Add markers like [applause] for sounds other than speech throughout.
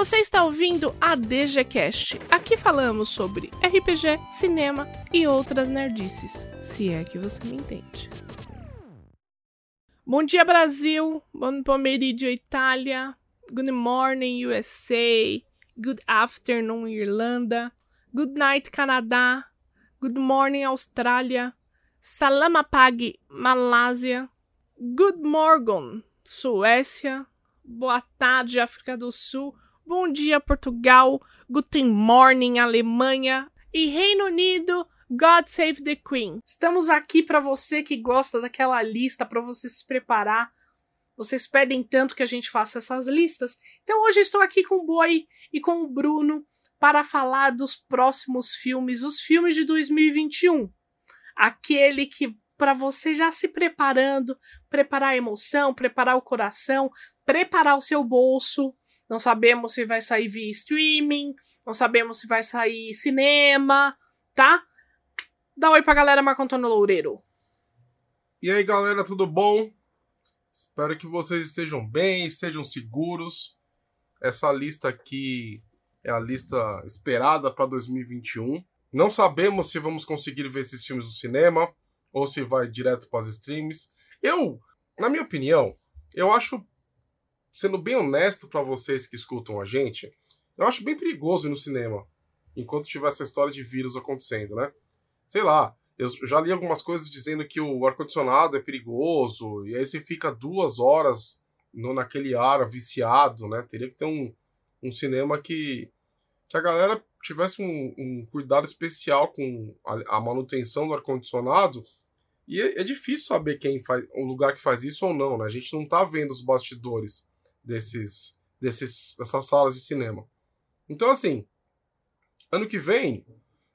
Você está ouvindo a DGCast. Aqui falamos sobre RPG, cinema e outras nerdices, se é que você me entende. Bom dia, Brasil. Bom pomeriggio, Itália. Good morning, USA. Good afternoon, Irlanda. Good night, Canadá. Good morning, Austrália. Salamapag, Malásia. Good morning, Suécia. Boa tarde, África do Sul. Bom dia, Portugal. Guten morning, Alemanha. E Reino Unido. God Save the Queen. Estamos aqui para você que gosta daquela lista, para você se preparar. Vocês pedem tanto que a gente faça essas listas. Então hoje estou aqui com o Boy e com o Bruno para falar dos próximos filmes, os filmes de 2021. Aquele que para você já se preparando, preparar a emoção, preparar o coração, preparar o seu bolso. Não sabemos se vai sair via streaming, não sabemos se vai sair cinema, tá? Dá um oi pra galera, Marco Antônio Loureiro. E aí, galera, tudo bom? Espero que vocês estejam bem, estejam seguros. Essa lista aqui é a lista esperada para 2021. Não sabemos se vamos conseguir ver esses filmes no cinema ou se vai direto para as streams. Eu, na minha opinião, eu acho, sendo bem honesto para vocês que escutam a gente, eu acho bem perigoso ir no cinema enquanto tiver essa história de vírus acontecendo, né? sei lá, eu já li algumas coisas dizendo que o ar-condicionado é perigoso, e aí você fica duas horas no, naquele ar viciado, né? Teria que ter um, um cinema que, que a galera tivesse um, um cuidado especial com a, a manutenção do ar-condicionado. E é, é, difícil saber quem faz, o lugar que faz isso ou não, né? A gente não tá vendo os bastidores desses, desses, dessas salas de cinema. Então, assim, ano que vem,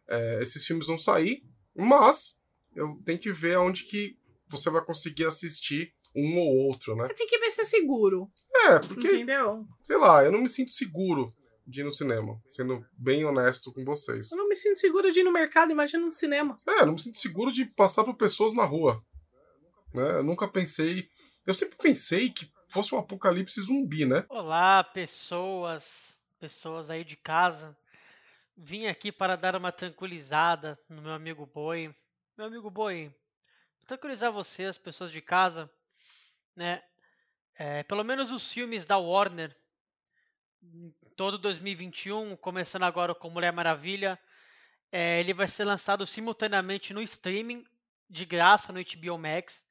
é, esses filmes vão sair, mas eu tenho que ver onde que você vai conseguir assistir um ou outro, né? Tem que ver se é seguro. É, porque. Entendeu? Sei lá, eu não me sinto seguro de ir no cinema, sendo bem honesto com vocês. Eu não me sinto seguro de ir no mercado, imagina no cinema. É, eu não me sinto seguro de passar por pessoas na rua. Né? Eu nunca pensei. Eu sempre pensei que fosse um apocalipse zumbi, né? Olá, pessoas. Pessoas aí de casa. Vim aqui para dar uma tranquilizada no meu amigo Boi. Meu amigo Boi, tranquilizar você, as pessoas de casa, né? É, pelo menos os filmes da Warner, todo 2021, começando agora com Mulher Maravilha, é, ele vai ser lançado simultaneamente no streaming, de graça, no HBO Max,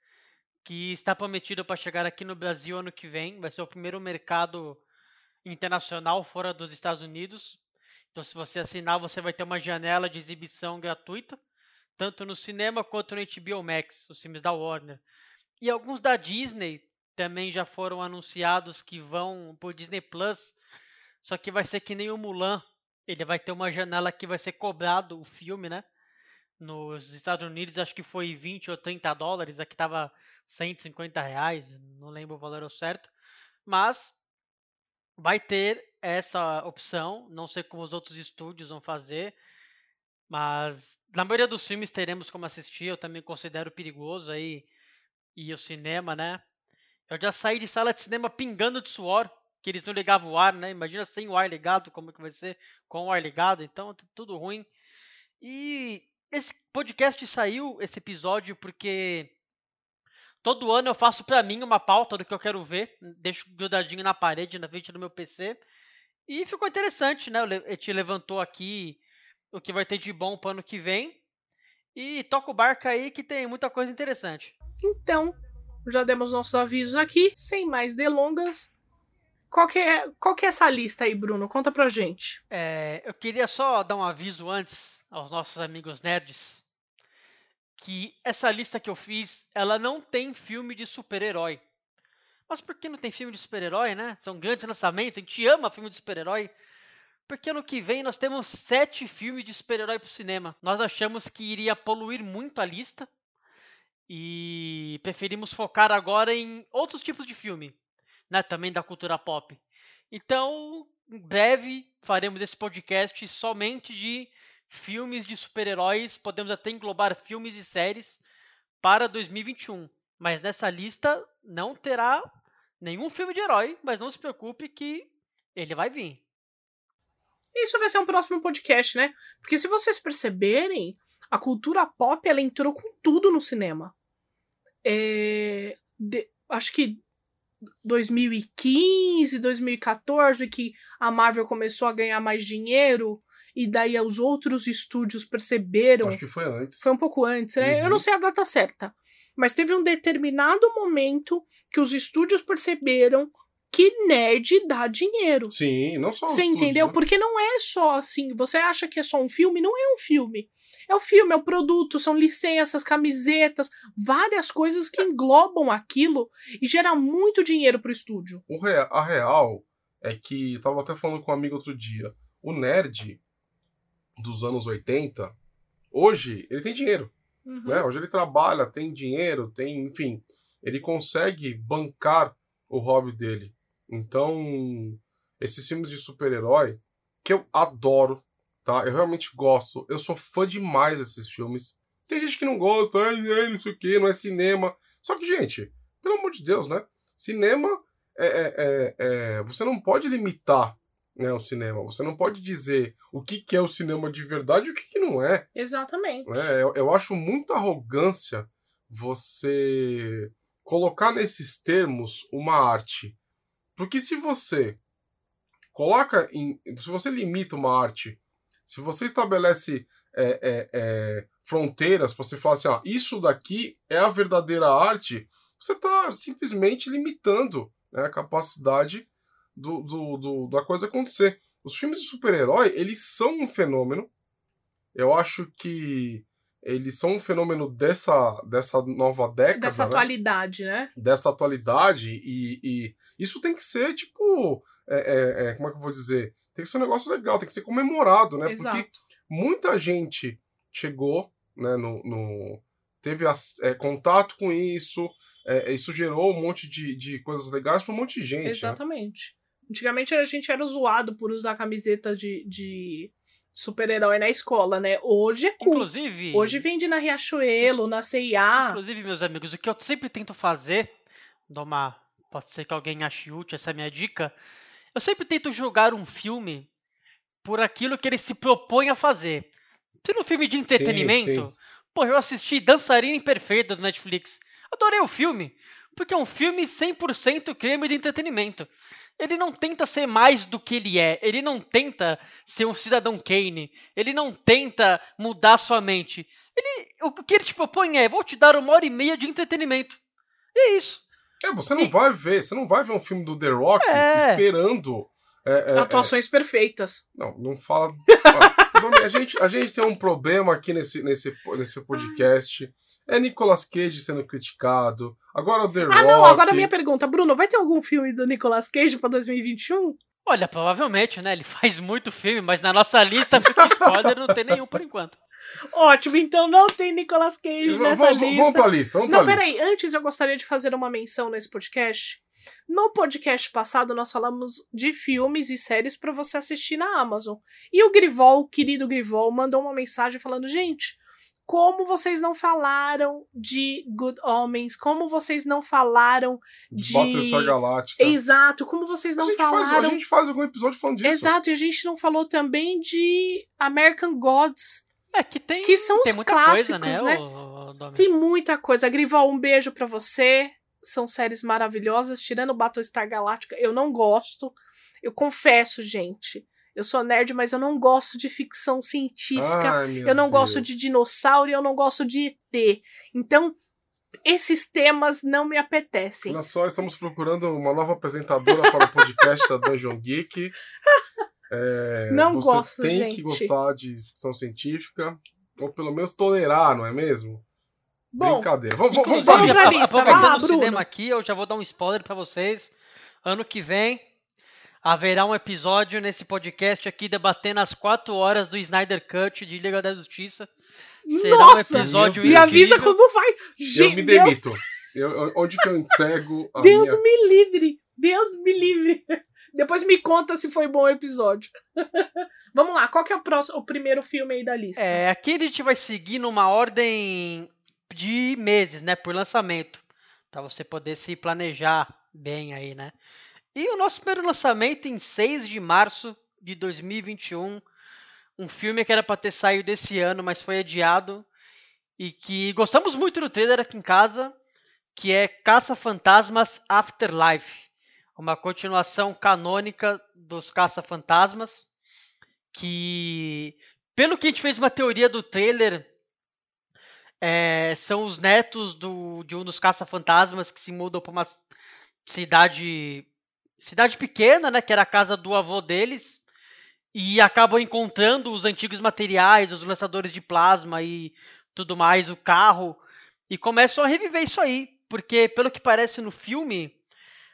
que está prometido para chegar aqui no Brasil ano que vem. Vai ser o primeiro mercado internacional fora dos Estados Unidos. Então, se você assinar, você vai ter uma janela de exibição gratuita, tanto no cinema quanto no HBO Max, os filmes da Warner. E alguns da Disney também já foram anunciados que vão por Disney Plus, só que vai ser que nem o Mulan. Ele vai ter uma janela que vai ser cobrado o filme, né? Nos Estados Unidos acho que foi 20 ou 30 dólares, aqui tava 150 reais, não lembro o valor certo. Mas vai ter essa opção. Não sei como os outros estúdios vão fazer. Mas na maioria dos filmes teremos como assistir. Eu também considero perigoso aí ir ao cinema, né? Eu já saí de sala de cinema pingando de suor, que eles não ligavam o ar, né? Imagina sem o ar ligado, como que vai ser com o ar ligado. Então, tudo ruim. E esse podcast saiu, esse episódio, porque Todo ano eu faço para mim uma pauta do que eu quero ver, deixo grudadinho na parede, na frente do meu PC. E ficou interessante, né? A gente levantou aqui o que vai ter de bom pro ano que vem. E toca o barco aí que tem muita coisa interessante. Então, já demos nossos avisos aqui. Sem mais delongas, qual que é, qual que é essa lista aí, Bruno? Conta pra gente. É, eu queria só dar um aviso antes aos nossos amigos nerds que essa lista que eu fiz, ela não tem filme de super-herói. Mas por que não tem filme de super-herói, né? São grandes lançamentos, a gente ama filme de super-herói. Porque ano que vem nós temos sete filmes de super-herói pro cinema. Nós achamos que iria poluir muito a lista. E preferimos focar agora em outros tipos de filme, né? Também da cultura pop. Então, em breve faremos esse podcast somente de filmes de super-heróis, podemos até englobar filmes e séries para 2021. Mas nessa lista não terá nenhum filme de herói, mas não se preocupe que ele vai vir. Isso vai ser um próximo podcast, né? Porque se vocês perceberem, a cultura pop ela entrou com tudo no cinema. É, de- acho que 2015, 2014, que a Marvel começou a ganhar mais dinheiro, e daí os outros estúdios perceberam. Acho que foi antes. Foi um pouco antes, né? Eu Uhum. não sei a data certa. Mas teve um determinado momento que os estúdios perceberam que nerd dá dinheiro. Sim, não só Você entendeu? né? Porque não é só assim. Você acha que é só um filme? Não é um filme. É o filme, é o produto, são licenças, camisetas, várias coisas que englobam aquilo e gera muito dinheiro pro estúdio. O a real é que, tava até falando com um amigo outro dia, o nerd dos anos 80, hoje, ele tem dinheiro, Uhum. né? Hoje ele trabalha, tem dinheiro, tem, enfim, ele consegue bancar o hobby dele. Então, esses filmes de super-herói, que eu adoro, tá? Eu realmente gosto, eu sou fã demais desses filmes. Tem gente que não gosta, ai, não sei o que, não é cinema. Só que, gente, pelo amor de Deus, né? Cinema é, é- é- é- você não pode limitar né, o cinema. Você não pode dizer o que, que é o cinema de verdade e o que, que não é. Exatamente. né? Eu, eu acho muita arrogância você colocar nesses termos uma arte. Porque se você coloca em. Se você limita uma arte, se você estabelece é, é, é, fronteiras para você falar assim, ó, isso daqui é a verdadeira arte, você está simplesmente limitando né, a capacidade do, do, do- da coisa acontecer. Os filmes de super-herói, eles são um fenômeno. Eu acho que eles são um fenômeno dessa, dessa nova década, Dessa né? atualidade, né? dessa atualidade e, e isso tem que ser tipo é, é, é, como é que eu vou dizer tem que ser um negócio legal tem que ser comemorado né Exato. porque muita gente chegou né no, no- teve as- é, contato com isso é, isso gerou um monte de, de coisas legais para um monte de gente né? Antigamente a gente era zoado por usar camiseta de, de super-herói na escola, né? Hoje é cool. Inclusive. Hoje vende na Riachuelo, na C&A. Inclusive, meus amigos, o que eu sempre tento fazer, Domar, pode ser que alguém ache útil essa minha dica, eu sempre tento julgar um filme por aquilo que ele se propõe a fazer. Se no filme de entretenimento, sim. pô, eu assisti Dançarina Imperfeita do Netflix. Adorei o filme, porque é um filme 100% creme de entretenimento. Ele não tenta ser mais do que ele é, ele não tenta ser um cidadão Kane, ele não tenta mudar sua mente. Ele, o que ele te propõe é: vou te dar uma hora e meia de entretenimento. E é isso. é você não vai ver você não vai ver um filme do The Rock É. esperando é, é, Atuações perfeitas. Não, não fala. [laughs] A, gente, a gente tem um problema aqui nesse, nesse, nesse podcast. É Nicolas Cage sendo criticado. Agora o The Ah, Rock. não, agora a minha pergunta. Bruno, vai ter algum filme do Nicolas Cage pra 2021? Olha, provavelmente, né? Ele [laughs] faz muito filme, mas na nossa lista fica spoiler, não tem nenhum por enquanto. [laughs] Ótimo, então não tem Nicolas Cage Vamos, nessa vamos, lista. vamos pra lista. Vamos Não, pra lista. peraí, antes eu gostaria de fazer uma menção nesse podcast. No podcast passado, nós falamos de filmes e séries pra você assistir na Amazon. E o Grivol, o querido Grivol, mandou uma mensagem falando: gente, como vocês não falaram de Good Homens? Como vocês não falaram De de- Battlestar Galáctica. Exato, como vocês A não gente, faz, a falaram. gente faz algum episódio falando disso. Exato, e a gente não falou também de American Gods. É que tem, Que são tem os muita clássicos, coisa, né? né? ô, Domi? Tem muita coisa. Grivol, um beijo pra você. São séries maravilhosas. Tirando Battlestar Galactica, eu não gosto. Eu confesso, gente. Eu sou nerd, mas eu não gosto de ficção científica. Ai, eu não gosto Deus. de dinossauro e eu não gosto de ET. Então, esses temas não me apetecem. Olha só, estamos procurando uma nova apresentadora para o podcast da Dungeon Geek. [laughs] É, Não você gosto, tem gente. que gostar de ficção científica, ou pelo menos tolerar, não é mesmo? Bom, Brincadeira. Vamos, vamos, vamos vamos pra lista. aproveitando vai lá, o Bruno. cinema aqui, eu já vou dar um spoiler pra vocês. Ano que vem haverá um episódio nesse podcast aqui debatendo as 4 horas do Snyder Cut de Liga da Justiça. Será Nossa! um episódio me avisa como vai. Eu Gente, me Deus, demito. Eu- onde que eu entrego a Deus minha... me livre. Deus me livre. Depois me conta se foi bom o episódio. [laughs] Vamos lá, qual que é o, próximo, o primeiro filme aí da lista? É, aqui a gente vai seguir numa ordem de meses, né, por lançamento, Pra você poder se planejar bem aí, né? E o nosso primeiro lançamento em 6 de março de 2021. Um filme que era para ter saído esse ano, mas foi adiado. E que gostamos muito do trailer aqui em casa, que é Caça-Fantasmas Afterlife. Uma continuação canônica dos Caça-Fantasmas. Que, pelo que a gente fez uma teoria do trailer, é, são os netos do, de um dos caça-fantasmas que se mudam para uma cidade cidade pequena, né, que era a casa do avô deles, e acabam encontrando os antigos materiais, os lançadores de plasma e tudo mais, o carro, e começam a reviver isso aí, porque pelo que parece no filme,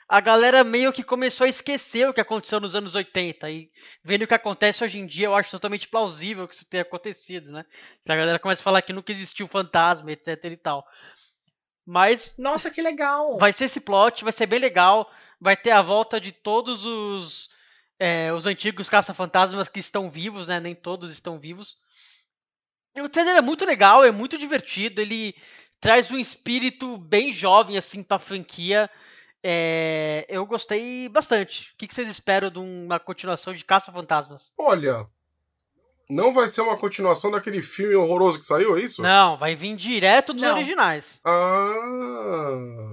a galera meio que começou a esquecer o que aconteceu nos anos 80 e vendo o que acontece hoje em dia, eu acho totalmente plausível que isso tenha acontecido, né? Se a galera começa a falar que nunca existiu fantasma, etc e tal. Mas Nossa, que legal. vai ser esse plot, vai ser bem legal, vai ter a volta de todos os é, os antigos caça-fantasmas que estão vivos, né? Nem todos estão vivos. O trailer é muito legal, é muito divertido, ele traz um espírito bem jovem assim para a franquia. É, eu gostei bastante. O que, vocês esperam de uma continuação de Caça-Fantasmas? Olha, não vai ser uma continuação daquele filme horroroso que saiu, é isso? Não, vai vir direto dos Não. originais. Ah.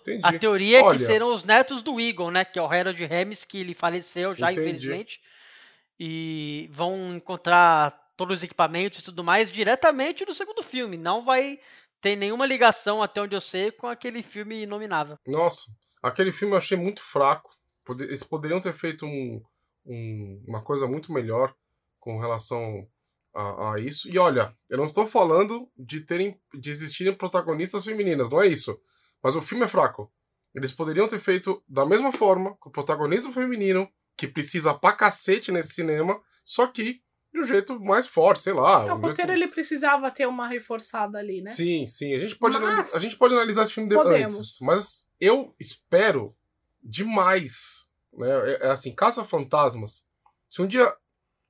Entendi. A teoria é Olha. que serão os netos do Eagle, né? Que é o Harold Ramis, que ele faleceu já, Entendi. infelizmente. E vão encontrar todos os equipamentos e tudo mais diretamente no segundo filme. Não vai ter nenhuma ligação, até onde eu sei, com aquele filme inominável. Nossa, aquele filme eu achei muito fraco. Eles poderiam ter feito um, um- uma coisa muito melhor com relação a, a isso. E olha, eu não estou falando de terem de existirem protagonistas femininas, não é isso. Mas o filme é fraco. Eles poderiam ter feito da mesma forma, com o protagonismo feminino, que precisa pra cacete nesse cinema, só que de um jeito mais forte, sei lá. É, o um roteiro jeito... ele precisava ter uma reforçada ali, né? Sim, sim. A gente pode, Mas a gente pode analisar esse filme de podemos. antes. Mas eu espero demais. Né? É, é assim, Caça-Fantasmas. Se um dia.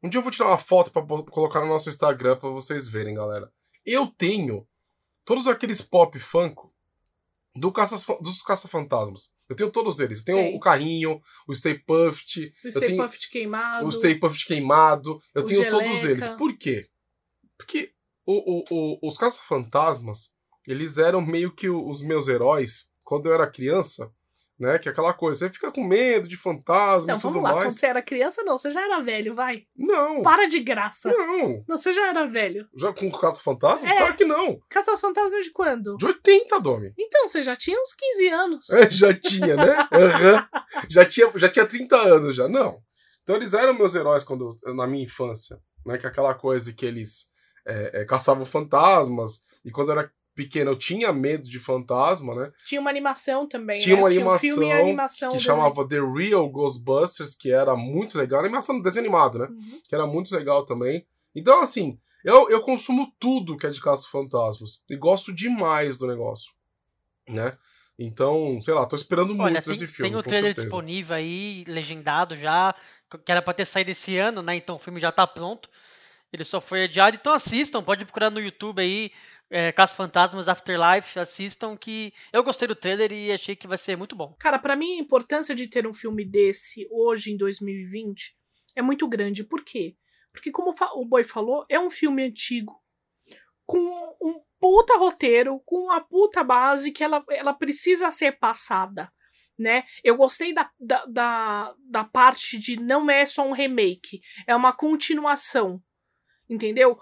Um dia eu vou tirar uma foto pra bo- colocar no nosso Instagram pra vocês verem, galera. Eu tenho todos aqueles pop funko do caça, dos Caça-Fantasmas. Eu tenho todos eles. Eu tenho Tem. o carrinho, o Stay Puft, O Stay Puft queimado. o Stay Puft queimado. Eu tenho todos Geleca. eles. Por quê? Porque o, o, o- os caça-fantasmas, eles eram meio que os meus heróis quando eu era criança, né? Que é aquela coisa, você fica com medo de fantasma Não, e tudo vamos lá. Quando você era criança, não. Você já era velho, vai. Não, Para de graça. não. Não, você já era velho. Já com caça-fantasma? É. Claro que não. Caça Fantasma de quando? De 80, Domi. Então, você já tinha uns 15 anos. É, já tinha, né? [laughs] Aham. Já, tinha, já tinha 30 anos já. Não. Então eles eram meus heróis quando na minha infância. Né? Que é aquela coisa que eles é, é, caçavam fantasmas. E quando eu era pequeno eu tinha medo de fantasma, né? Tinha uma animação também. Tinha né? uma Tinha um animação filme e animação. que chamava The Real Ghostbusters, que era muito legal. Animação do desenho animado, né? Uhum. Que era muito legal também. Então, assim, eu, eu consumo tudo que é de caça-fantasmas. E gosto demais do negócio. Né? Então, sei lá, tô esperando Olha, muito tem, esse filme. tem o com trailer certeza. disponível aí, legendado já, que era pra ter saído esse ano, né? Então o filme já tá pronto. Ele só foi adiado, então assistam, pode procurar no YouTube aí, é, Fantasmas Afterlife, assistam que eu gostei do trailer e achei que vai ser muito bom. Cara, pra mim a importância de ter um filme desse hoje em 2020 é muito grande. Por quê? Porque como o Boy falou, é um filme antigo com um puta roteiro, com uma puta base que ela, ela precisa ser passada. Né? Eu gostei da, da, da, da parte de não é só um remake, é uma continuação. Entendeu?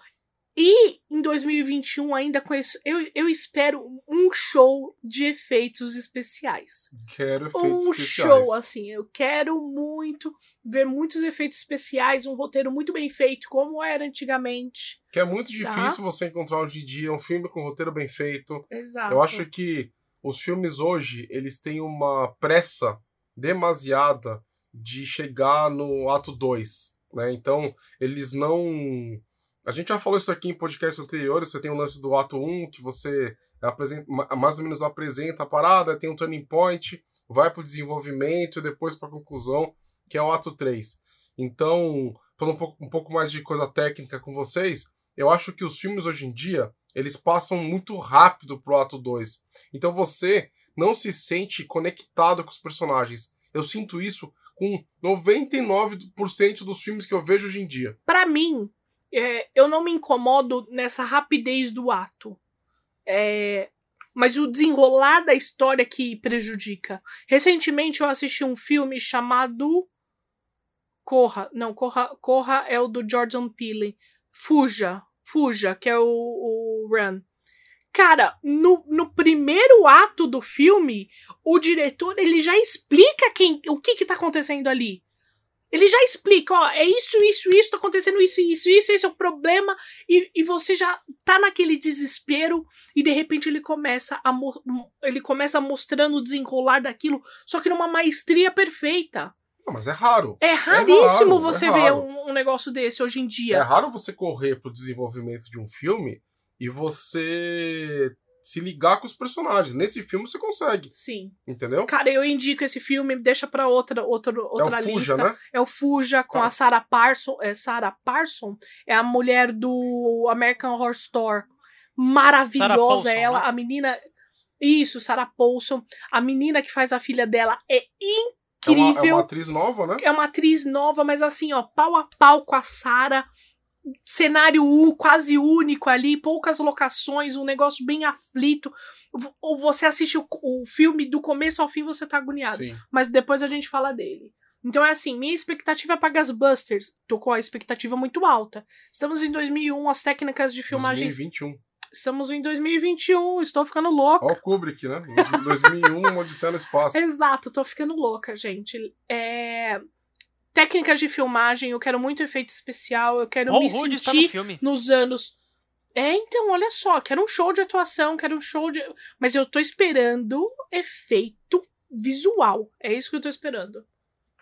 E em 2021 ainda com isso, eu, eu espero um show de efeitos especiais Quero efeitos um especiais. show, assim. Eu quero muito ver muitos efeitos especiais, um roteiro muito bem feito, como era antigamente. Que é muito Tá. difícil você encontrar hoje em dia um filme com roteiro bem feito. Exato. Eu acho que os filmes hoje, eles têm uma pressa demasiada de chegar no ato 2, né? Então, eles não... A gente já falou isso aqui em podcasts anteriores, você tem o lance do ato 1, que você apresenta, ma- mais ou menos apresenta a parada, tem um turning point, vai pro desenvolvimento e depois pra conclusão, que é o ato 3. Então, falando um pouco, um pouco mais de coisa técnica com vocês, eu acho que os filmes hoje em dia, eles passam muito rápido pro ato 2. Então você não se sente conectado com os personagens. Eu sinto isso com 99% dos filmes que eu vejo hoje em dia. Pra mim, é, eu não me incomodo nessa rapidez do ato. É, mas o desenrolar da história que prejudica. Recentemente eu assisti um filme chamado Corra. Não, Corra, Corra é o do Jordan Peele. Fuja. Fuja, que é o, o Run. Cara, no, no primeiro ato do filme, o diretor ele já explica quem, o que que tá acontecendo ali. Ele já explica, ó, é isso, isso, isso, tá acontecendo isso, isso, isso, esse é o problema, e, e você já tá naquele desespero, e de repente ele começa a ele começa mostrando o desenrolar daquilo, só que numa maestria perfeita. Não, mas é raro. É raríssimo é raro, você é ver um, um, negócio desse hoje em dia. É raro você correr pro desenvolvimento de um filme e você se ligar com os personagens. Nesse filme você consegue. Sim. Entendeu? Cara, eu indico esse filme, deixa pra outra, outra, outra é o lista. Fuja, né? É o Fuja com tá. a Sarah Parson. É Sarah Parson? É a mulher do American Horror Story. Maravilhosa Paulson, ela. Né? A menina. Isso, Sarah Paulson. A menina que faz a filha dela é incrível. É uma, é uma atriz nova, né? É uma atriz nova, mas assim, ó, pau a pau com a Sarah cenário quase único ali, poucas locações, um negócio bem aflito. Ou você assiste o, o filme do começo ao fim, você tá agoniado. Sim. Mas depois a gente fala dele. Então é assim, minha expectativa para Gasbusters, tô com a expectativa muito alta. Estamos em 2001, as técnicas de filmagem 2021. Estamos em 2021, estou ficando louca. Ó o Kubrick, né? 2001, [laughs] Odisseia no Espaço. Exato, tô ficando louca, gente. É técnicas de filmagem, eu quero muito efeito especial, eu quero Paul me Rudd sentir no nos anos. É, então, olha só, quero um show de atuação, quero um show de. Mas eu tô esperando efeito visual. É isso que eu tô esperando.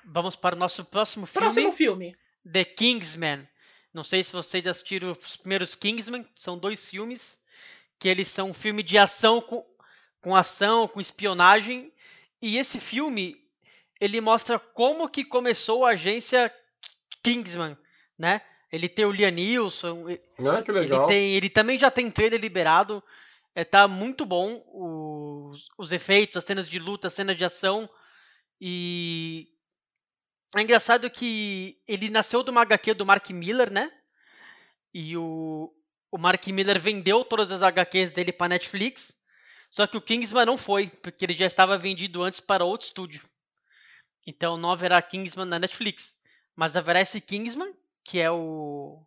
Vamos para o nosso próximo filme. Próximo filme. The Kingsman. Não sei se vocês já assistiram os primeiros Kingsman, são dois filmes que eles são um filme de ação com, com ação, com espionagem. E esse filme, ele mostra como que começou a agência Kingsman, né? Ele tem o Liam Neeson. Ah, que legal. Ele, tem, ele também já tem trailer liberado. É, tá muito bom os, os efeitos, as cenas de luta, as cenas de ação. E é engraçado que ele nasceu de uma HQ do Mark Miller, né? E o, o Mark Miller vendeu todas as HQs dele para Netflix. Só que o Kingsman não foi, porque ele já estava vendido antes para outro estúdio. Então não haverá Kingsman na Netflix. Mas haverá esse Kingsman, que é o.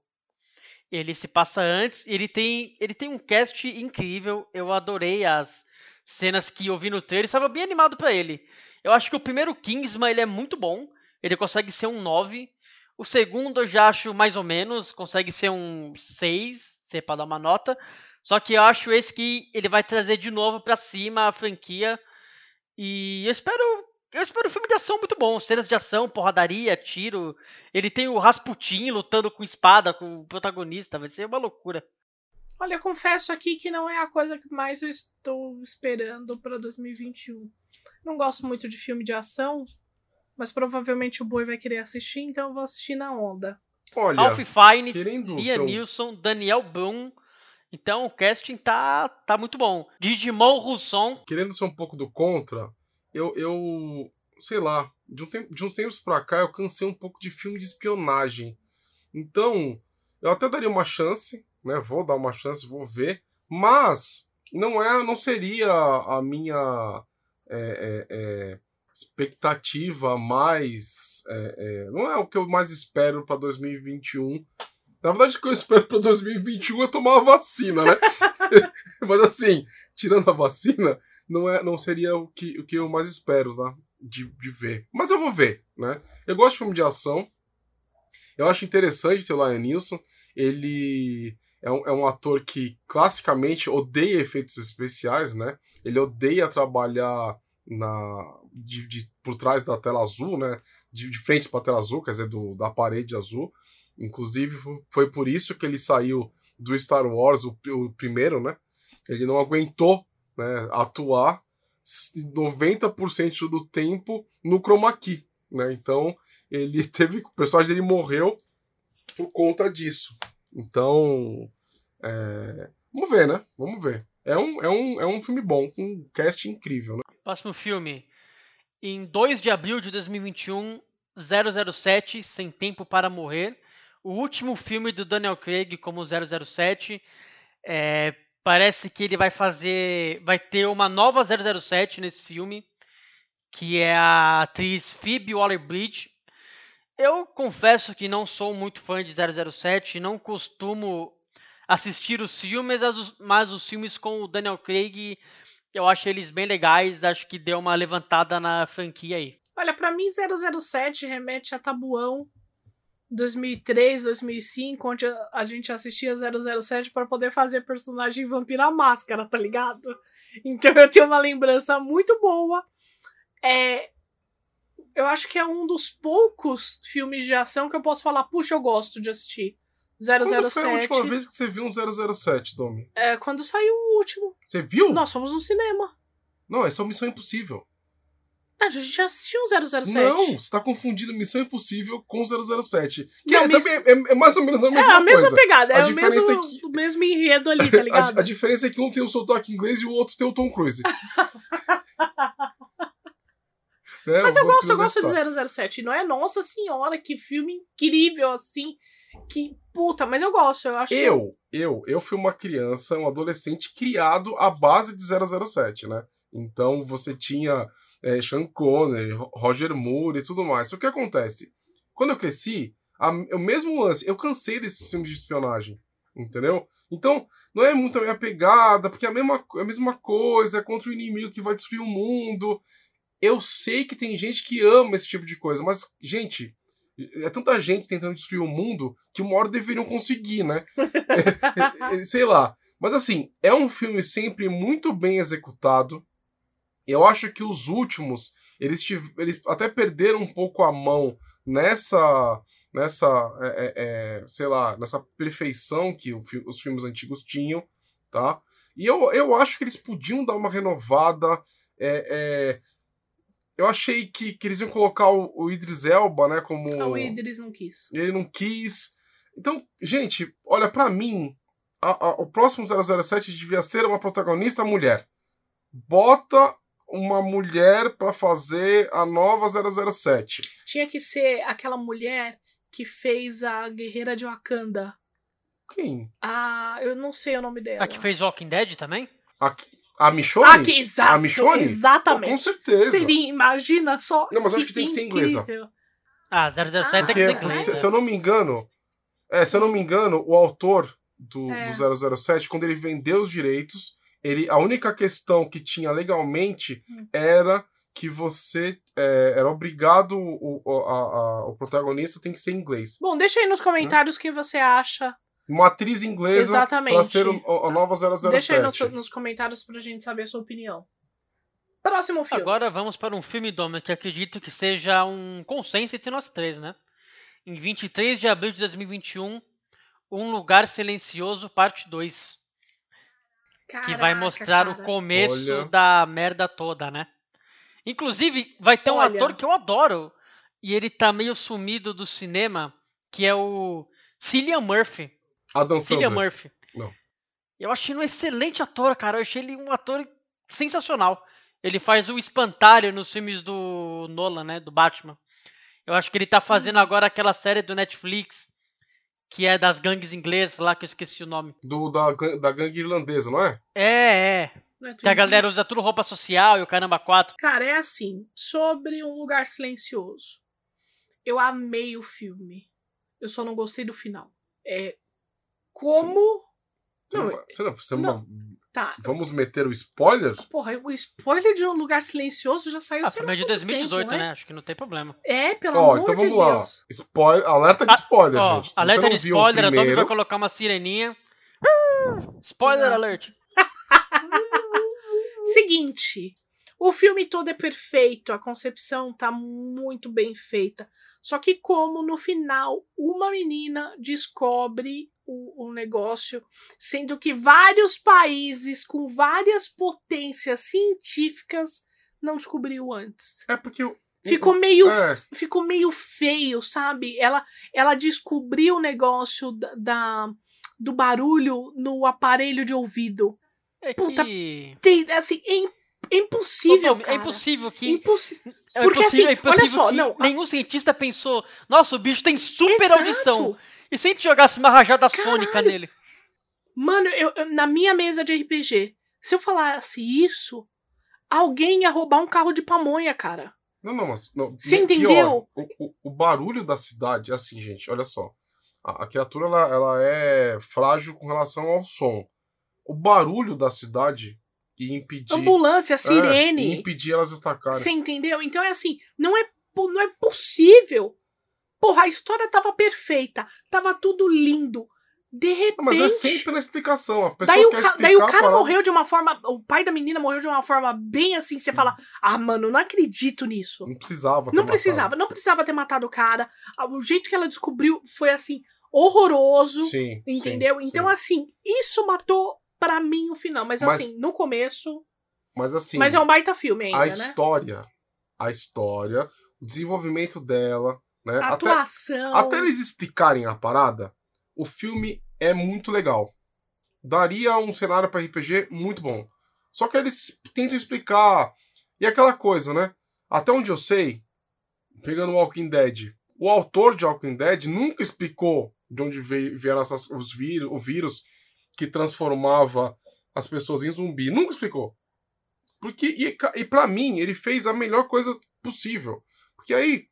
Ele se passa antes. Ele tem, ele tem um cast incrível. Eu adorei as cenas que eu vi no trailer. Estava bem animado para ele. Eu acho que o primeiro Kingsman ele é muito bom. Ele consegue ser um 9. O segundo eu já acho mais ou menos. Consegue ser um 6, se é para dar uma nota. Só que eu acho esse que ele vai trazer de novo para cima a franquia. E eu espero eu espero um filme de ação muito bom. Cenas de ação, porradaria, tiro. Ele tem o Rasputin lutando com espada com o protagonista. Vai ser uma loucura. Olha, eu confesso aqui que não é a coisa que mais eu estou esperando para 2021. Não gosto muito de filme de ação, mas provavelmente o Boi vai querer assistir, então eu vou assistir na onda. Olha, Alf Fiennes, Lia seu- Nilson, Daniel Boone. Então o casting tá, tá muito bom. Digimon Rousson. querendo ser um pouco do contra, eu, eu sei lá, de, um tempo, de uns tempos pra cá eu cansei um pouco de filme de espionagem. Então, eu até daria uma chance, né? Vou dar uma chance, vou ver. Mas não é, não seria a minha é, é, é, expectativa mais. é, é, não é o que eu mais espero pra 2021. Na verdade, o que eu espero pra 2021 é tomar a vacina, né? [laughs] Mas assim, tirando a vacina, não, é, não seria o que, o que eu mais espero, né? De, de ver. Mas eu vou ver, né? Eu gosto de filme de ação. Eu acho interessante ser o Lion Nilson. Ele é um, é um ator que classicamente odeia efeitos especiais, né? Ele odeia trabalhar na de, de- por trás da tela azul, né? De, de frente para a tela azul, quer dizer, do, da parede azul. Inclusive, fo- foi por isso que ele saiu do Star Wars, o, o primeiro, né? Ele não aguentou né, atuar s- 90% do tempo no chroma key, né? Então, ele [laughs] teve... O personagem dele morreu por conta disso. Então, é, vamos ver, né? Vamos ver. É um, é um, é um filme bom, com um cast incrível, né? Próximo filme. Em 2 de abril de 2021, 007 Sem Tempo para Morrer, o último filme do Daniel Craig como 007. É, parece que ele vai fazer, vai ter uma nova 007 nesse filme, que é a atriz Phoebe Waller-Bridge. Eu confesso que não sou muito fã de 007, não costumo assistir os filmes, mas os filmes com o Daniel Craig eu acho eles bem legais, acho que deu uma levantada na franquia aí. Olha, para mim 007 remete a Tabuão 2003, 2005, onde a gente assistia 007 para poder fazer personagem vampira máscara, tá ligado? Então eu tenho uma lembrança muito boa. É, eu acho que é um dos poucos filmes de ação que eu posso falar, puxa, eu gosto de assistir. 007. Quando foi a última vez que você viu um 007, Domi? É, quando saiu o último. Você viu? Nós fomos no cinema. Não, essa é uma Missão Impossível. A gente já assistiu um 007. Não, você tá confundindo Missão Impossível com 007. Que não, é, miss... também, é, é, mais ou menos a mesma coisa. É a mesma coisa. pegada, a é o mesmo, é que... o mesmo enredo ali, tá [laughs] ligado? a, a, diferença é que um tem o sotaque inglês e o outro tem o Tom Cruise. [laughs] né? Mas eu gosto, eu gosto de 007. Não é Nossa Senhora, que filme incrível, assim. Que puta, mas eu gosto. Eu acho eu, que... eu, eu fui uma criança, um adolescente criado à base de 007, né? Então você tinha é, Sean Connery, Roger Moore e tudo mais. O que acontece? Quando eu cresci, a, o mesmo lance, eu cansei desses filmes de espionagem. Entendeu? Então, não é muito a minha pegada, porque é a mesma, a mesma coisa, é contra o inimigo que vai destruir o mundo. Eu sei que tem gente que ama esse tipo de coisa, mas, gente, é tanta gente tentando destruir o mundo que uma hora deveriam conseguir, né? [laughs] [laughs] Sei lá. Mas assim, é um filme sempre muito bem executado. Eu acho que os últimos, eles, eles até perderam um pouco a mão nessa, nessa, é, é, é, sei lá, nessa perfeição que os filmes antigos tinham, tá? E eu, eu acho que eles podiam dar uma renovada. É, é eu achei que, que eles iam colocar o, o Idris Elba, né, como... Ah, o Idris não quis. Ele não quis. Então, gente, olha, para mim, a, a, o próximo 007 devia ser uma protagonista mulher. Bota uma mulher para fazer a nova 007. Tinha que ser aquela mulher que fez a Guerreira de Wakanda. Quem? Ah, eu não sei o nome dela. A que fez Walking Dead também? A, a Michonne? Ah, que exato, a Michonne? Exatamente. com certeza. Seria, imagina só. Não, mas eu acho que tem que ser inglesa. Ah, 007 ah, tem que ser inglesa. Se, se eu não me engano, é, se eu não me engano, o autor do, é. do 007, quando ele vendeu os direitos, ele, a única questão que tinha legalmente hum. era que você é, era obrigado, o, o, a, a, o protagonista tem que ser inglês. Bom, deixa aí nos comentários o que você acha. Uma atriz inglesa Exatamente. pra ser o, a nova 007. Deixa aí nos, nos comentários pra gente saber a sua opinião. Próximo filme. Agora vamos para um filme, Doma, que acredito que seja um consenso entre nós três, né? Em 23 de abril de 2021, Um Lugar Silencioso, parte 2. Caraca, que vai mostrar cara. o começo Olha. da merda toda, né? Inclusive, vai ter um Olha. ator que eu adoro. E ele tá meio sumido do cinema, que é o Cillian Murphy. Adam Cillian Murphy. Não. Eu achei ele um excelente ator, cara. Eu achei ele um ator sensacional. Ele faz o espantalho nos filmes do Nolan, né? Do Batman. Eu acho que ele tá fazendo hum. agora aquela série do Netflix que é das gangues inglesas lá, que eu esqueci o nome. Do, da, da gangue irlandesa, não é? É, é. é que a galera usa tudo roupa social e o caramba quatro. Cara, é assim, sobre Um Lugar Silencioso. Eu amei o filme. Eu só não gostei do final. É. Como. Você não, não, você não, você não, Tá. Vamos meter o spoiler? Porra, o spoiler de Um Lugar Silencioso já saiu. Ah, foi de 2018, tempo, né? né? Acho que não tem problema. É, pelo ó, então vamos de lá. Deus. Spoiler, alerta de spoiler, ah, gente. Alerta de spoiler, primeiro... a Domi vai colocar uma sireninha. Spoiler Exato. alert. [laughs] Seguinte. O filme todo é perfeito, a concepção tá muito bem feita. Só que como no final uma menina descobre o, o negócio, sendo que vários países com várias potências científicas não descobriu antes. É porque ficou meio é. ficou meio feio, sabe? Ela ela descobriu o negócio da, da do barulho no aparelho de ouvido. É Puta, que... tem, assim, é é impossível, é impossível que. Impossi- é porque, impossível- assim, é impossível olha só, não, a- nenhum cientista pensou, nossa, o bicho tem super Exato. audição. E se a gente jogasse uma rajada sônica Caralho. nele? Mano, eu, eu- na minha mesa de RPG, se eu falasse isso, alguém ia roubar um carro de pamonha, cara. Não, não, mas. Não, Você pior, entendeu? o, o- o barulho da cidade, assim, gente, olha só. A, a criatura ela, ela é frágil com relação ao som. O barulho da cidade ia impedir. Ambulância, é, ia sirene. impedir elas de atacarem. Você entendeu? Então é assim, não é, não é possível. Porra, a história tava perfeita, tava tudo lindo. De repente. Mas é sempre na explicação. A pessoa Daí o, ca- explicar daí o cara parada. morreu de uma forma. O pai da menina morreu de uma forma bem assim. Você fala, ah, mano, não acredito nisso. Não precisava. Não matado. precisava, não precisava ter matado o cara. Ah, O jeito que ela descobriu foi assim, horroroso. Sim. entendeu? sim, então, sim. assim, isso matou pra mim o final. Mas, Mas- assim, no começo. Mas assim. mas é um baita filme ainda, a né? história. A história, o desenvolvimento dela, né? A até, atuação. até eles explicarem a parada, o filme é muito legal. Daria um cenário para RPG muito bom. Só que eles tentam explicar. E aquela coisa, né? Até onde eu sei, pegando o Walking Dead, o autor de Walking Dead nunca explicou de onde veio, vieram essas, os vírus, o vírus que transformava as pessoas em zumbi. Nunca explicou. Porque, e, e para mim, ele fez a melhor coisa possível. Porque aí,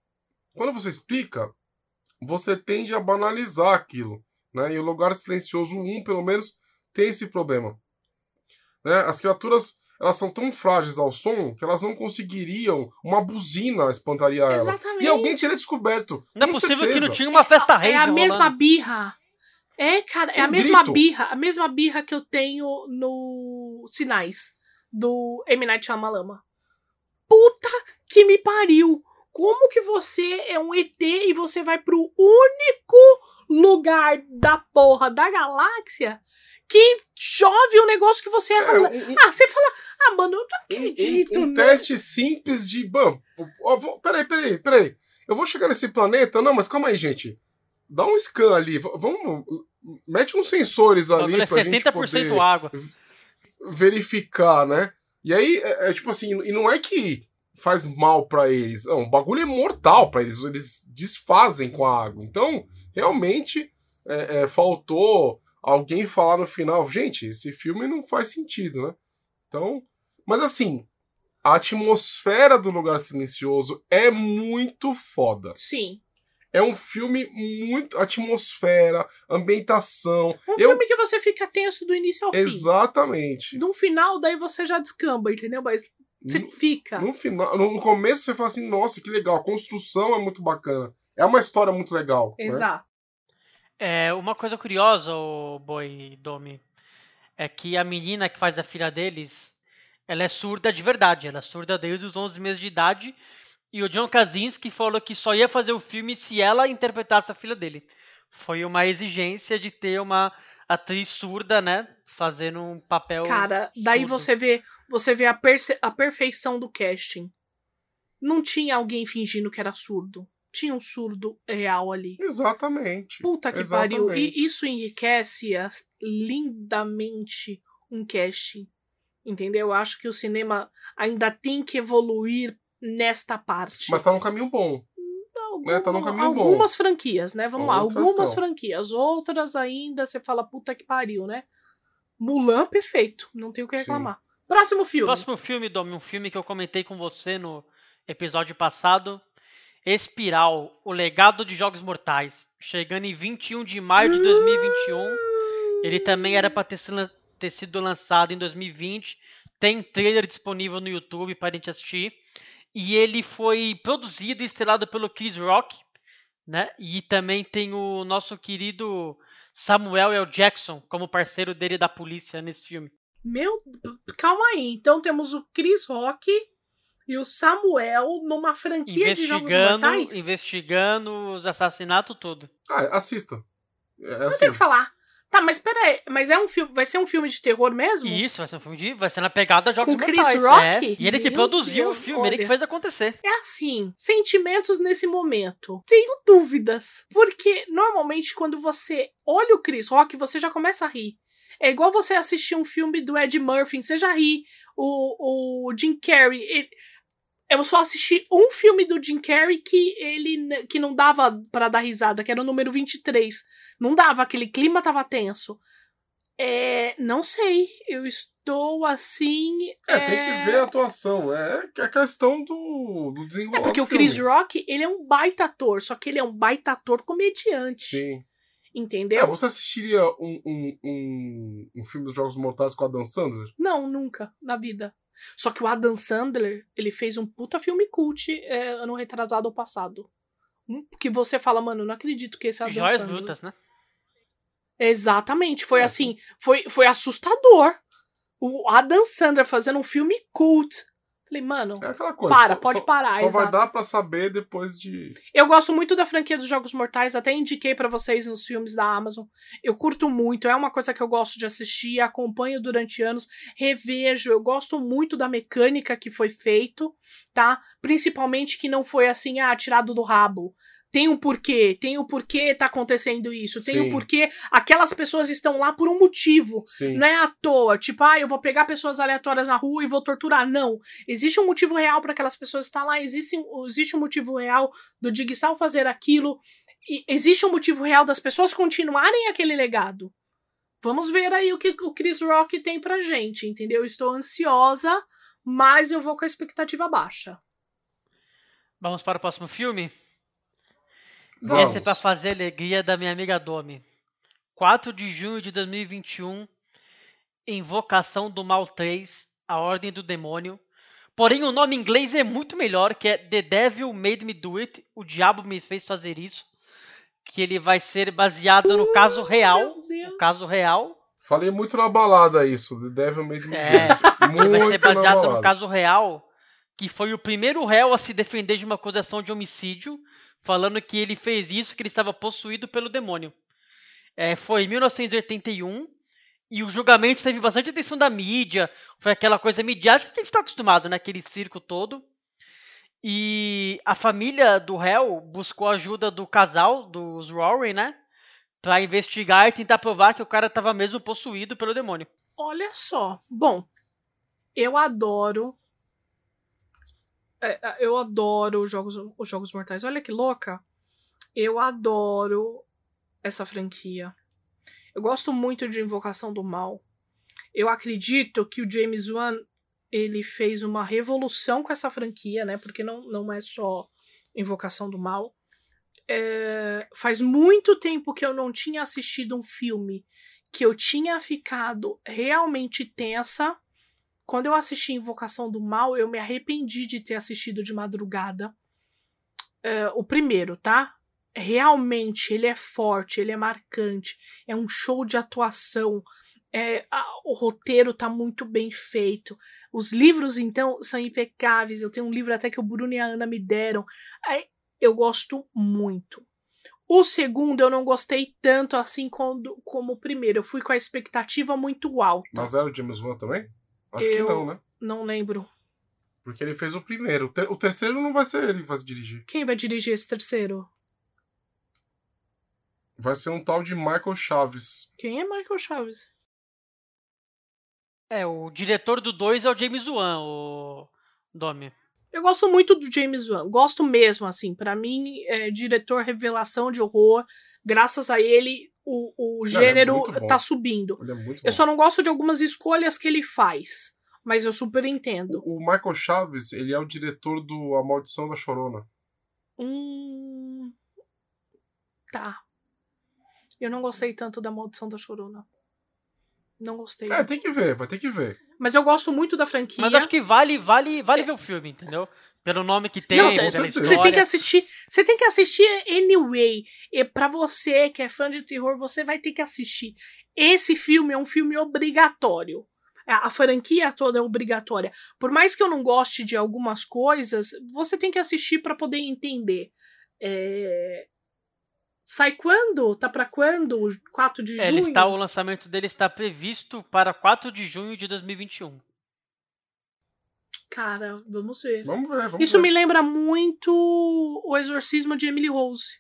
quando você explica, você tende a banalizar aquilo. Né? E o Lugar Silencioso 1, pelo menos, tem esse problema. Né? As criaturas elas são tão frágeis ao som que elas não conseguiriam. Uma buzina espantaria elas. Exatamente. E alguém teria descoberto. Não é possível que certeza. não tinha uma festa rave É a mesma rolando. birra. É, cara, é a Um mesma grito. birra. A mesma birra que eu tenho no Sinais do M. Night Shyamalan. Puta que me pariu. Como que você é um ET e você vai pro único lugar da porra da galáxia que chove um negócio que você É, erra. um, um- Ah, você fala, ah, mano, eu não acredito, um, um né? teste simples de. Bom, ó, vou- peraí, peraí, peraí. Eu vou chegar nesse planeta. Não, mas calma aí, gente. Dá um scan ali. Vamos. Mete uns sensores O ali bagulho é pra gente 70% poder água. verificar, né? E aí, é, é tipo assim, e não é que faz mal pra eles. Não, o bagulho é mortal pra eles. Eles desfazem com a água. Então, realmente, é, é, faltou alguém falar no final, gente, esse filme não faz sentido, né? Então, mas assim, a atmosfera do Lugar Silencioso é muito foda. Sim. É um filme muito atmosfera, ambientação. Um Eu filme que você fica tenso do início ao fim. exatamente. No final, daí você já descamba, entendeu? Mas você fica. No final, no começo você fala assim, nossa, que legal, a construção é muito bacana. É uma história muito legal. né? Exato. É, uma coisa curiosa, o Boi Domi, é que a menina que faz a filha deles, ela é surda de verdade. Ela é surda desde os 11 meses de idade. E o John Krasinski falou que só ia fazer o filme se ela interpretasse a filha dele. Foi uma exigência de ter uma atriz surda, né? Fazendo um papel. Cara, daí surdo. você vê, você vê a, perce- a perfeição do casting. Não tinha alguém fingindo que era surdo. Tinha um surdo real ali. Exatamente. Puta que Exatamente. pariu. E isso enriquece as- lindamente um casting. Entendeu? Eu acho que o cinema ainda tem que evoluir nesta parte. Mas tá num caminho bom. Alguma- né, tá num caminho bom. algumas franquias, né? Vamos lá, algumas não. franquias. Outras ainda você fala, puta que pariu, né? Mulan, perfeito. Não tenho o que Sim. reclamar. Próximo filme. Próximo filme, Domi, um filme que eu comentei com você no episódio passado. Espiral, o legado de Jogos Mortais. Chegando em 21 de maio de 2021. Ele também era para ter, ter sido lançado em 2020. Tem trailer disponível no YouTube para a gente assistir. E ele foi produzido e estrelado pelo Chris Rock. Né? E também tem o nosso querido Samuel L. Jackson como parceiro dele da polícia nesse filme. Meu, calma aí. Então temos o Chris Rock e o Samuel numa franquia de Jogos Mortais. investigando os assassinatos tudo. Ah, assista. É Não assim, tenho o que falar. Tá, mas pera aí. Mas é um filme, vai ser um filme de terror mesmo? Isso vai ser um filme de, vai ser na pegada Jogos Com Chris Mortais. Rock? é. E ele que Meu produziu Deus, o filme, ele que olha. fez acontecer. É assim, sentimentos nesse momento. Tenho dúvidas. Porque normalmente quando você olha o Chris Rock, você já começa a rir. É igual você assistir um filme do Ed Murphy, você já ri. O, o Jim Carrey. Ele, eu só assisti um filme do Jim Carrey que ele que não dava para dar risada, que era o número 23. Não dava, aquele clima tava tenso. É, não sei, eu estou assim. É, é... tem que ver a atuação. É, é a questão do, do desenvolvimento. É porque o Chris Rock, ele é um baita ator, só que ele é um baita ator comediante. Sim. Entendeu? É, você assistiria um, um, um, um filme dos Jogos Mortais com a Dan Sandler? Não, nunca, na vida. Só que o Adam Sandler, ele fez um puta filme cult é, ano retrasado ou passado. Que você fala, mano, não acredito que esse Adam Joias Sandler... brutas, né? Exatamente, foi assim, foi, foi assustador. O Adam Sandler fazendo um filme cult Falei, mano, é aquela coisa, para, só, pode parar. Só vai dar para saber depois de. Eu gosto muito da franquia dos Jogos Mortais, até indiquei para vocês nos filmes da Amazon. Eu curto muito, é uma coisa que eu gosto de assistir, acompanho durante anos, revejo. Eu gosto muito da mecânica que foi feito, tá? Principalmente que não foi assim, ah, tirado do rabo tem um porquê, tem o um porquê tá acontecendo isso, tem o um porquê aquelas pessoas estão lá por um motivo. Sim. Não é à toa, tipo, ah, eu vou pegar pessoas aleatórias na rua e vou torturar. Não. Existe um motivo real para aquelas pessoas estar lá, existe, existe um motivo real do Digsal fazer aquilo, e existe um motivo real das pessoas continuarem aquele legado. Vamos ver aí o que o Chris Rock tem pra gente, entendeu? Estou ansiosa, mas eu vou com a expectativa baixa. Vamos para o próximo filme? Vamos. Esse é pra fazer a alegria da minha amiga Domi. 4 de junho de 2021, Invocação do Mal 3, A Ordem do Demônio. Porém, o nome em inglês é muito melhor, que é The Devil Made Me Do It, O Diabo Me Fez Fazer Isso. Que ele vai ser baseado no caso real. O caso real. Falei muito na balada isso, The Devil Made Me É, Do It. Muito [laughs] ele vai ser baseado no caso real, que foi o primeiro réu a se defender de uma acusação de homicídio, falando que ele fez isso, que ele estava possuído pelo demônio. É, foi em 1981 e o julgamento teve bastante atenção da mídia, foi aquela coisa midiática que a gente está acostumado, né? Aquele circo todo. E a família do réu buscou a ajuda do casal, dos Rory, né? Pra investigar e tentar provar que o cara estava mesmo possuído pelo demônio. Olha só. Bom, eu adoro. É, é, eu adoro os jogos, os jogos Mortais. Olha que louca. Eu adoro essa franquia. Eu gosto muito de Invocação do Mal. Eu acredito que o James Wan ele fez uma revolução com essa franquia, né? Porque não, não é só Invocação do Mal. É, faz muito tempo que eu não tinha assistido um filme que eu tinha ficado realmente tensa. Quando eu assisti Invocação do Mal, eu me arrependi de ter assistido de madrugada. É, o primeiro, tá? Realmente, ele é forte, ele é marcante, é um show de atuação. É, a, o roteiro tá muito bem feito. Os livros, então, são impecáveis. Eu tenho um livro até que o Bruno e a Ana me deram. É, eu gosto muito. O segundo eu não gostei tanto assim como, como o primeiro. Eu fui com a expectativa muito alta. Mas era o James Wan também? Acho Eu- que não, né? Não lembro. Porque ele fez o primeiro. O, ter- o terceiro não vai ser ele que vai dirigir. Quem vai dirigir esse terceiro? Vai ser um tal de Michael Chaves. Quem é Michael Chaves? É, o diretor do 2 é o James Wan, o Domi. Eu gosto muito do James Wan. Gosto mesmo, assim. Pra mim, é diretor revelação de horror. Graças a ele, o, o é gênero muito bom. tá subindo. É. Eu só não gosto de algumas escolhas que ele faz. Mas eu super entendo. O Michael Chaves, ele é o diretor do A Maldição da Chorona. Hum. Tá. Eu não gostei tanto da Maldição da Chorona. Não gostei. É, tem que ver, vai ter que ver. Mas eu gosto muito da franquia. Mas acho que vale, vale, vale ver o filme, entendeu? Pelo nome que tem, Não, história. Você tem que assistir. Você tem que assistir anyway. E para você que é fã de terror, você vai ter que assistir. Esse filme é um filme obrigatório. A franquia toda é obrigatória. Por mais que eu não goste de algumas coisas, você tem que assistir para poder entender. É, Sai quando? Tá pra quando? 4 de É, junho? ele está, o lançamento dele está previsto para 4 de junho de 2021. Cara, vamos ver. Vamos ver, vamos Isso ver. me lembra muito o exorcismo de Emily Rose.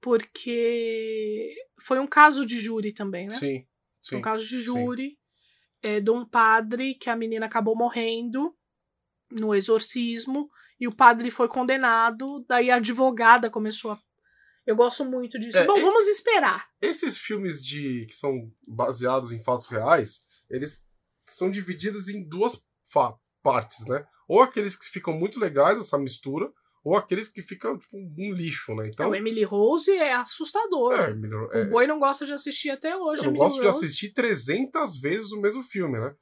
Porque foi um caso de júri também, né? Sim, sim. um caso de júri, é, de um padre que a menina acabou morrendo no exorcismo e o padre foi condenado. Daí a advogada começou a. Eu gosto muito disso. É, Bom, vamos esperar. Esses filmes de que são baseados em fatos reais, eles são divididos em duas fa- partes, né? Ou aqueles que ficam muito legais, essa mistura, ou aqueles que ficam tipo um lixo, né? Então, o Emily Rose é assustador. é, melhor- é, o boi não gosta de assistir até hoje. eu não Emily gosto de Rose. assistir 300 vezes o mesmo filme, né?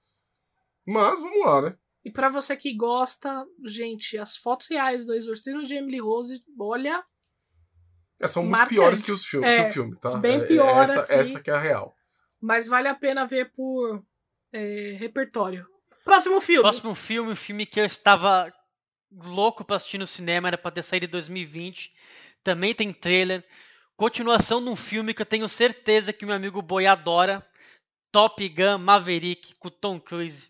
Mas vamos lá, né? E pra você que gosta, gente, as fotos reais do exorcismo de Emily Rose, olha, É, são muito Marcante. piores que, os filmes, É, que o filme, tá? bem É- é pior, essa, assim. essa que é a real. mas vale a pena ver por é, repertório. Próximo filme. Próximo filme, um filme que eu estava louco pra assistir no cinema, era pra ter saído em 2020. Também tem trailer. Continuação de um filme que eu tenho certeza que meu amigo Boi adora. Top Gun Maverick com Tom Cruise.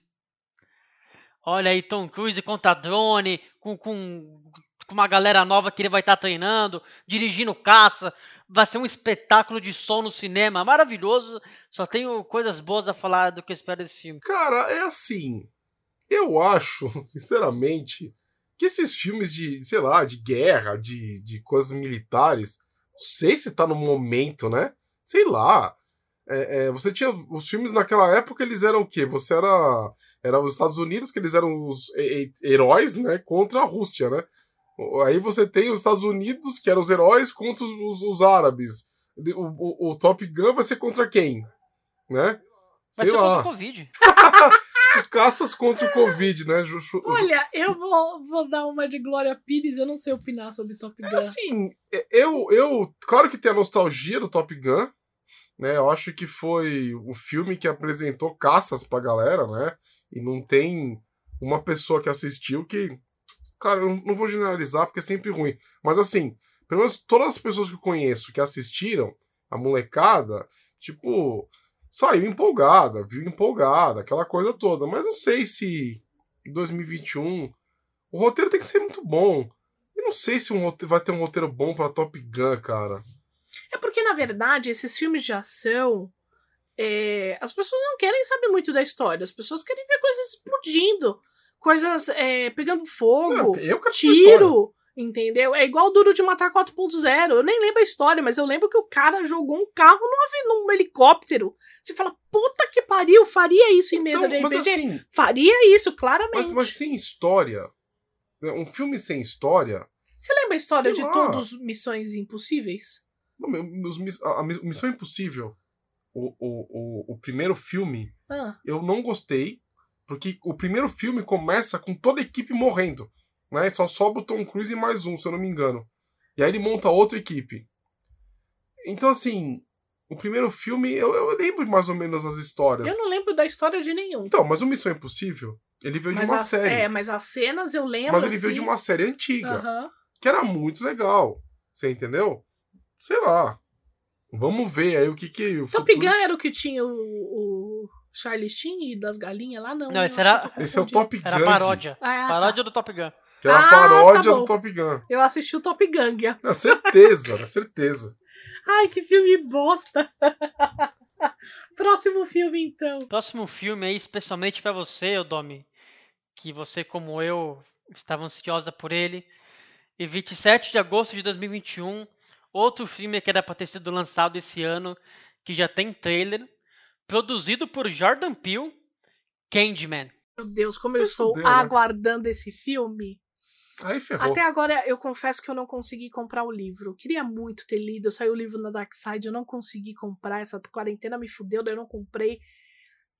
Olha aí, Tom Cruise contra drone, com, com, com uma galera nova que ele vai estar treinando, dirigindo caça. Vai ser um espetáculo de som no cinema, maravilhoso. Só tenho coisas boas a falar do que eu espero desse filme. Cara, é assim. Eu acho, [laughs] sinceramente, que esses filmes de, sei lá, de guerra, de, de coisas militares, não sei se tá no momento, né? Sei lá. É, é, você tinha. Os filmes naquela época, eles eram o quê? Você era. Era os Estados Unidos, que eles eram os he- he- heróis, né? Contra a Rússia, né? Aí você tem os Estados Unidos, que eram os heróis, contra os, os- os árabes. O, o- o Top Gun vai ser contra quem? Né? Vai Sei ser lá. contra o Covid. [laughs] Caças contra o Covid, né? Olha, eu vou, vou dar uma de Glória Pires, eu não sei opinar sobre Top Gun. É assim, eu, eu. Claro que tem a nostalgia do Top Gun, né? Eu acho que foi o filme que apresentou caças pra galera, né? E não tem uma pessoa que assistiu que. Cara, eu não vou generalizar porque é sempre ruim. Mas assim, pelo menos todas as pessoas que eu conheço que assistiram, a molecada, tipo, saiu empolgada, viu empolgada, aquela coisa toda. Mas não sei se em 2021 o roteiro tem que ser muito bom. Eu não sei se um rote- vai ter um roteiro bom pra Top Gun, cara. É porque, na verdade, esses filmes de ação. é, as pessoas não querem saber muito da história. As pessoas querem ver coisas explodindo. Coisas é, pegando fogo. eu história. tiro. Entendeu? É igual o Duro de Matar 4.0. Eu nem lembro a história, mas eu lembro que o cara jogou um carro num, num helicóptero. Você fala, puta que pariu, faria isso em mesa Então, de RPG? assim, Faria isso, claramente. mas, mas sem história, né, um filme sem história, Você lembra a história de lá. todos Missões Impossíveis? não, meu- meus a, a Missão Impossível, o, o, o, o primeiro filme, Ah, eu não gostei, porque o primeiro filme começa com toda a equipe morrendo. Né? Só sobra o Tom Cruise e mais um, se eu não me engano. E aí ele monta outra equipe. Então, assim, o primeiro filme, eu, eu lembro mais ou menos as histórias. eu não lembro da história de nenhum. Então, mas o Missão Impossível, ele veio mas de uma as, série. É, mas as cenas eu lembro. mas ele veio de assim. uma série antiga, Aham. que era muito legal. Você entendeu? Sei lá. Vamos ver aí o que que o Top futuro... Gun era o que tinha o, o Charlie Sheen e das galinhas lá? Não. Não, esse era- tô Esse é o. Top Gun. Era paródia. Ah, tá. Paródia do Top Gun. Que era a Ah, paródia tá do. Top Gun. Eu assisti o Top Gun. é- É certeza, é [laughs] certeza. Ai, que filme bosta. [laughs] Próximo filme, então. Próximo filme aí, especialmente pra você, Domi, que você, como eu, estava ansiosa por ele. E 27 de agosto de 2021, outro filme que era pra ter sido lançado esse ano, que já tem trailer, produzido por Jordan Peele, Candyman. Meu Deus, como eu Mas estou fudeu, né? aguardando esse filme. Aí ferrou. Até agora, eu confesso que eu não consegui comprar o livro. Eu queria muito ter lido. Saiu o livro na Dark Side, eu não consegui comprar. Essa quarentena me fudeu, daí eu não comprei.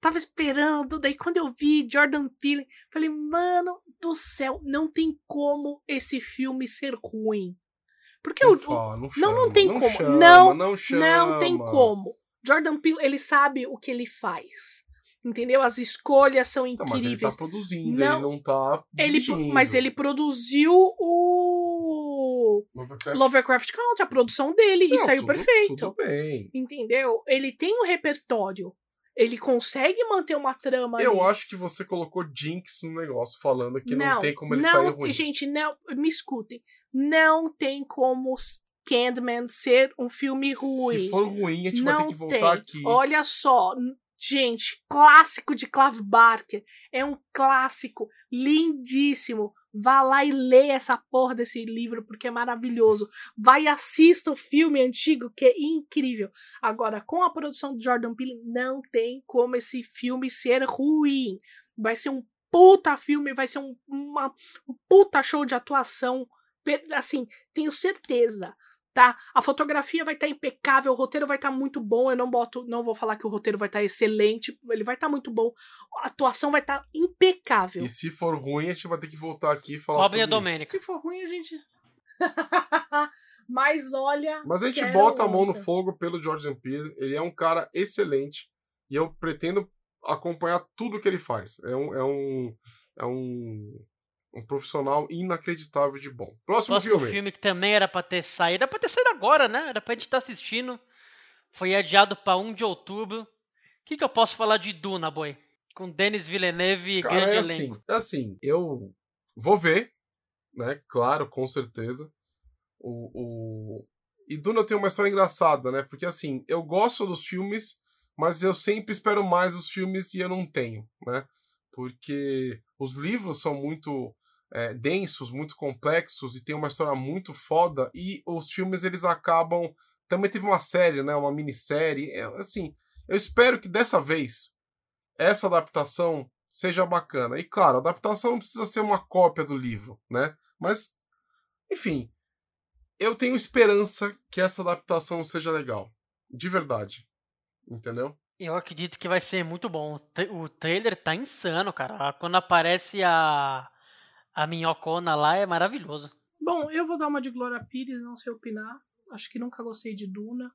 Tava esperando, daí quando eu vi Jordan Peele, falei, mano do céu, não tem como esse filme ser ruim. Porque Não o, o- fala, não, não, chama, não tem como. chama, Não, não, chama. não tem como. Jordan Peele, ele sabe o que ele faz. Entendeu? As escolhas são Não, mas ele incríveis. tá produzindo, Não. ele não tá Ele, mas ele produziu o Lovecraft- Lovecraft Country, a produção dele, e Não, saiu tudo- perfeito. Tudo bem. Entendeu? Ele tem um repertório. Ele consegue manter uma trama Eu ali. acho que você colocou Jinx no negócio, falando que não, não tem como ele não, sair ruim. Gente, não, me escutem. Não tem como Candyman ser um filme ruim. Se for ruim, a gente não vai ter que voltar tem. aqui. Olha só, Gente, clássico de Clive Barker. É um clássico lindíssimo. Vá lá e lê essa porra desse livro porque é maravilhoso. Vai e assista o filme antigo que é incrível. Agora, com a produção do Jordan Peele, não tem como esse filme ser ruim. Vai ser um puta filme, vai ser um, uma, um puta show de atuação. Assim, tenho certeza tá? A fotografia vai estar tá impecável, o roteiro vai estar tá muito bom. Eu não boto, não vou falar que o roteiro vai estar tá excelente, ele vai estar tá muito bom. A atuação vai estar tá impecável. E se for ruim, a gente vai ter que voltar aqui e falar sobre Domênica. Se for ruim, a gente [laughs] Mas olha, Mas a gente bota a mão no fogo pelo Jordan Peele. Ele é um cara excelente e eu pretendo acompanhar tudo que ele faz. É um, é um, é um um profissional inacreditável de bom. Próximo, Próximo filme. filme que também era pra ter saído. Era pra ter saído agora, né? Era pra gente estar tá assistindo. Foi adiado pra 1 de outubro. O que, que eu posso falar de Duna, boy? Com Denis Villeneuve e Cara, grande é elenco. assim, é assim, eu vou ver, né? Claro, com certeza. O, o... E Duna tem uma história engraçada, né? Porque assim, eu gosto dos filmes, mas eu sempre espero mais os filmes e eu não tenho, né? Porque os livros são muito é, densos, muito complexos e tem uma história muito foda. E os filmes eles acabam. Também teve uma série, né? Uma minissérie. É, assim, eu espero que dessa vez essa adaptação seja bacana. E claro, a adaptação não precisa ser uma cópia do livro, né? Mas, enfim, eu tenho esperança que essa adaptação seja legal. De verdade. Entendeu? Eu acredito que vai ser muito bom. O trailer tá insano, cara. Quando aparece a a minhocona lá é maravilhoso. Bom, eu vou dar uma de Glória Pires, não sei opinar. Acho que nunca gostei de Duna.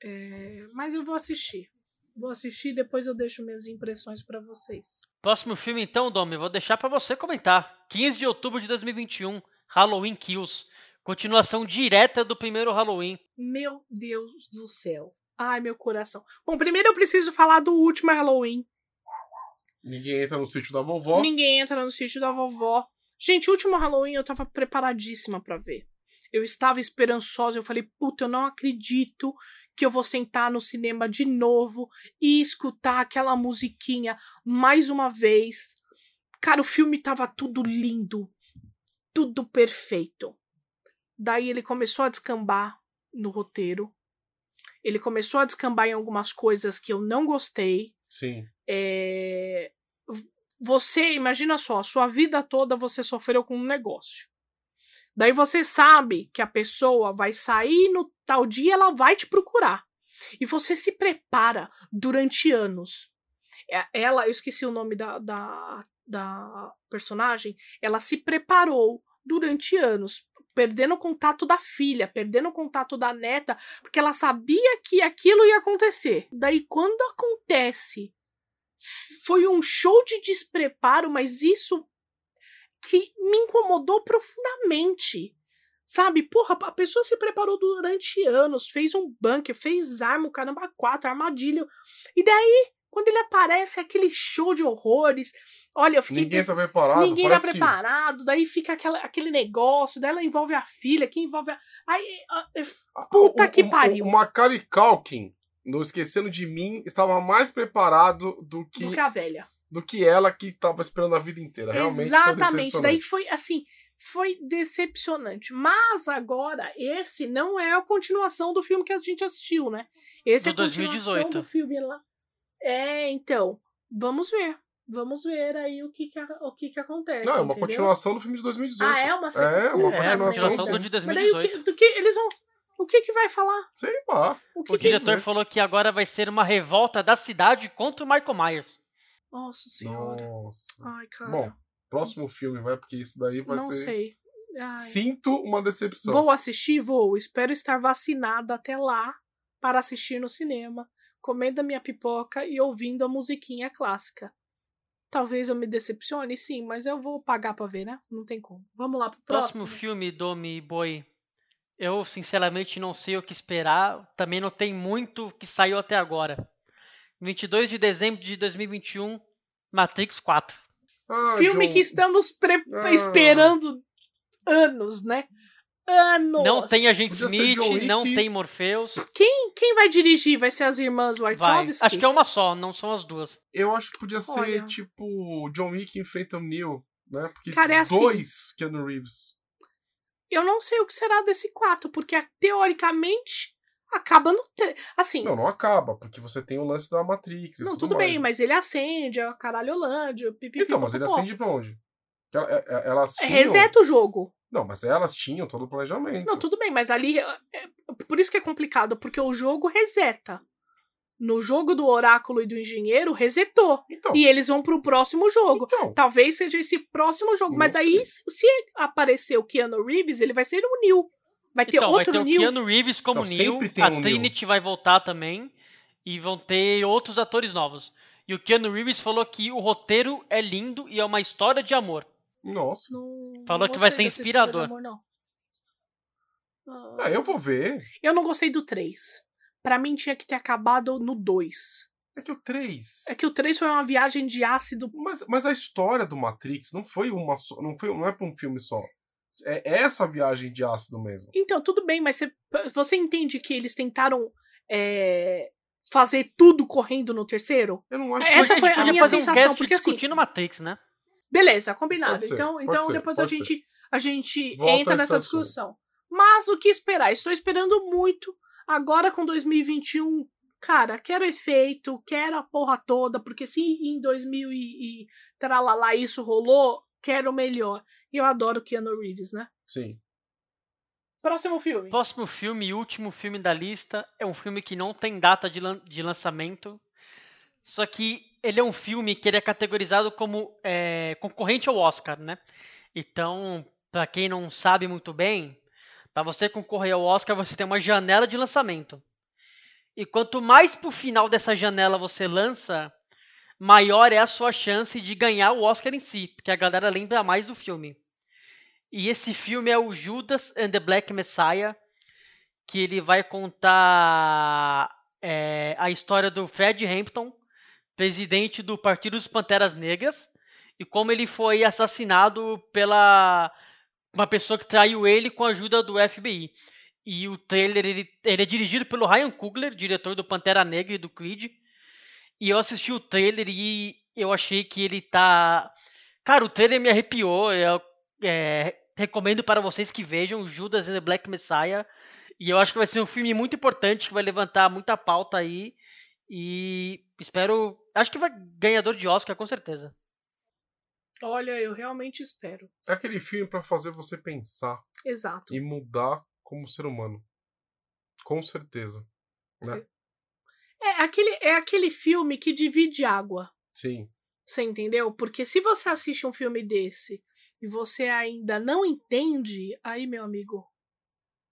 É... Mas eu vou assistir. Vou assistir e depois eu deixo minhas impressões para vocês. Próximo filme então, Domi, vou deixar para você comentar. 15 de outubro de 2021, Halloween Kills. Continuação direta do primeiro Halloween. Meu Deus do céu. Ai, meu coração. Bom, primeiro eu preciso falar do último Halloween, Ninguém entra no sítio da vovó. Ninguém entra no sítio da vovó. Gente, o último Halloween eu tava preparadíssima para ver. Eu estava esperançosa, eu falei, puta, eu não acredito que eu vou sentar no cinema de novo e escutar aquela musiquinha mais uma vez. Cara, o filme tava tudo lindo, tudo perfeito. Daí ele começou a descambar no roteiro. Ele começou a descambar em algumas coisas que eu não gostei. Sim. É você, imagina só, sua vida toda você sofreu com um negócio. Daí você sabe que a pessoa vai sair no tal dia, ela vai te procurar. E você se prepara durante anos. É, ela, eu esqueci o nome da, da, da personagem, ela se preparou durante anos, perdendo o contato da filha, perdendo o contato da neta, porque ela sabia que aquilo ia acontecer. Daí, quando acontece foi um show de despreparo, mas isso que me incomodou profundamente. Sabe, porra, a pessoa se preparou durante anos, fez um bunker, fez arma, o caramba, quatro, armadilha. E daí, quando ele aparece, aquele show de horrores. Olha, eu fiquei. Ninguém tá preparado. Ninguém tá preparado. Que... Daí fica aquela, aquele negócio, daí ela envolve a filha, que envolve a. Aí, puta o, que pariu. O Macaulay Culkin no Esquecendo de Mim, estava mais preparado do que. Do que a velha. Do que ela que estava esperando a vida inteira. Realmente Exatamente. Foi Daí foi assim. Foi decepcionante. Mas agora, esse não é a continuação do filme que a gente assistiu, né? Esse do é a continuação 2018. do filme lá. É, então. Vamos ver. Vamos ver aí o que que, o que, que acontece. Não, é uma entendeu? continuação do filme de 2018. Ah, é uma. É, uma é, continuação, continuação do de 2018. Mas daí, o que, do que eles vão o que que vai falar? Sei lá. O, que o que diretor que... falou que agora vai ser uma revolta da cidade contra o Michael Myers. Nossa senhora. Nossa. Ai, cara. Bom, próximo filme vai, porque isso daí vai Não ser... Não sei. Ai. Sinto uma decepção. Vou assistir? Vou. Espero estar vacinada até lá para assistir no cinema, comendo a minha pipoca e ouvindo a musiquinha clássica. Talvez eu me decepcione, sim, mas eu vou pagar pra ver, né? Não tem como. Vamos lá pro próximo. Próximo filme, Domi Boy. Eu, sinceramente, não sei o que esperar. Também não tem muito que saiu até agora. 22 de dezembro de 2021, Matrix 4. Ah, Filme John... que estamos pre... ah. esperando anos, né? Anos. Não tem Agente Smith, não tem Morpheus. Quem? quem vai dirigir? Vai ser as irmãs Vai. Wachowski? Acho que é uma só, não são as duas. Eu acho que podia ser, Olha. tipo, John Wick enfrenta o Neo, né? Porque Cara, é assim. dois Keanu Reeves. Eu não sei o que será desse 4, porque teoricamente acaba no 3. Assim, Não, não acaba, porque você tem o lance da Matrix e não, tudo, tudo bem, mas ele acende, é o caralho Holândia, pipipi. Então, mas ele popopó. acende pra onde? É- é- Elas tinham... Reseta o jogo. Não, mas elas tinham todo o planejamento. Não, tudo bem, mas ali. é- é- Por isso que é complicado, porque o jogo reseta. No jogo do oráculo e do engenheiro, resetou. Então, E eles vão pro próximo jogo. então Talvez seja esse próximo jogo. Mas daí, sei. se se aparecer o Keanu Reeves, ele vai ser o Neil. Vai ter então, vai outro ter o Neil. Keanu Reeves como sempre tem a um. Trinity vai voltar também, e vão ter outros atores novos. E o Keanu Reeves falou que o roteiro é lindo e é uma história de amor. nossa. Não- Falou não que vai ser inspirador. amor, não. Ah, Ah, eu vou ver. eu não gostei do 3. Pra mim tinha que ter acabado no 2. É que o 3. É que o 3 foi uma viagem de ácido. Mas, mas a história do Matrix não foi uma só. Não, foi, não é pra um filme só. É essa viagem de ácido mesmo. Então, tudo bem, mas você, você entende que eles tentaram é, fazer tudo correndo no terceiro? Eu não acho Essa que. foi a podia minha fazer sensação, um porque assim- discutindo Matrix, né? Beleza, combinado. Ser, então, então ser, depois a gente, a gente entra a nessa discussão. Mas o que esperar? Estou esperando muito. Agora com 2021, cara, quero efeito, quero a porra toda, porque se em 2000 e, e tralalá isso rolou, quero o melhor. E eu adoro Keanu Reeves, né? Sim. Próximo filme. Próximo filme e último filme da lista é um filme que não tem data de, lan- de lançamento. Só que ele é um filme que ele é categorizado como é, concorrente ao Oscar, né? Então, pra quem não sabe muito bem, pra você concorrer ao Oscar, você tem uma janela de lançamento. E quanto mais pro final dessa janela você lança, maior é a sua chance de ganhar o Oscar em si, porque a galera lembra mais do filme. E esse filme é o Judas and the Black Messiah, que ele vai contar é, a história do Fred Hampton, presidente do Partido dos Panteras Negras, e como ele foi assassinado pela uma pessoa que traiu ele com a ajuda do FBI. E o trailer ele, ele é dirigido pelo Ryan Coogler, diretor do Pantera Negra e do Creed. E eu assisti o trailer e eu achei que ele tá. Cara, o trailer me arrepiou. Eu é, recomendo para vocês que vejam Judas and the Black Messiah. E eu acho que vai ser um filme muito importante que vai levantar muita pauta aí. E espero. Acho que vai ganhador de Oscar, com certeza. Olha, eu realmente espero. É aquele filme pra fazer você pensar Exato. e mudar como ser humano. Com certeza. É aquele, é aquele filme que divide água. Sim. Você entendeu? Porque se você assiste um filme desse e você ainda não entende, aí, meu amigo,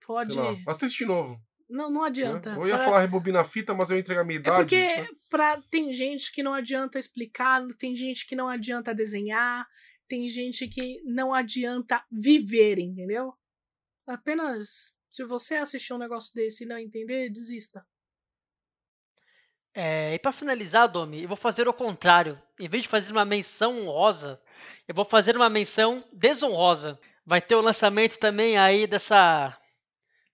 pode. Lá. Assiste de novo. Não, não né? adianta. Eu ia Pra- falar rebobina a fita, mas eu ia entregar a minha É idade. porque né? pra, tem gente que não adianta explicar, tem gente que não adianta desenhar, tem gente que não adianta viver, entendeu? Apenas se você assistir um negócio desse e não entender, desista. É, e para finalizar, Domi, eu vou fazer o contrário. Em vez de fazer uma menção honrosa, eu vou fazer uma menção desonrosa. Vai ter o lançamento também aí dessa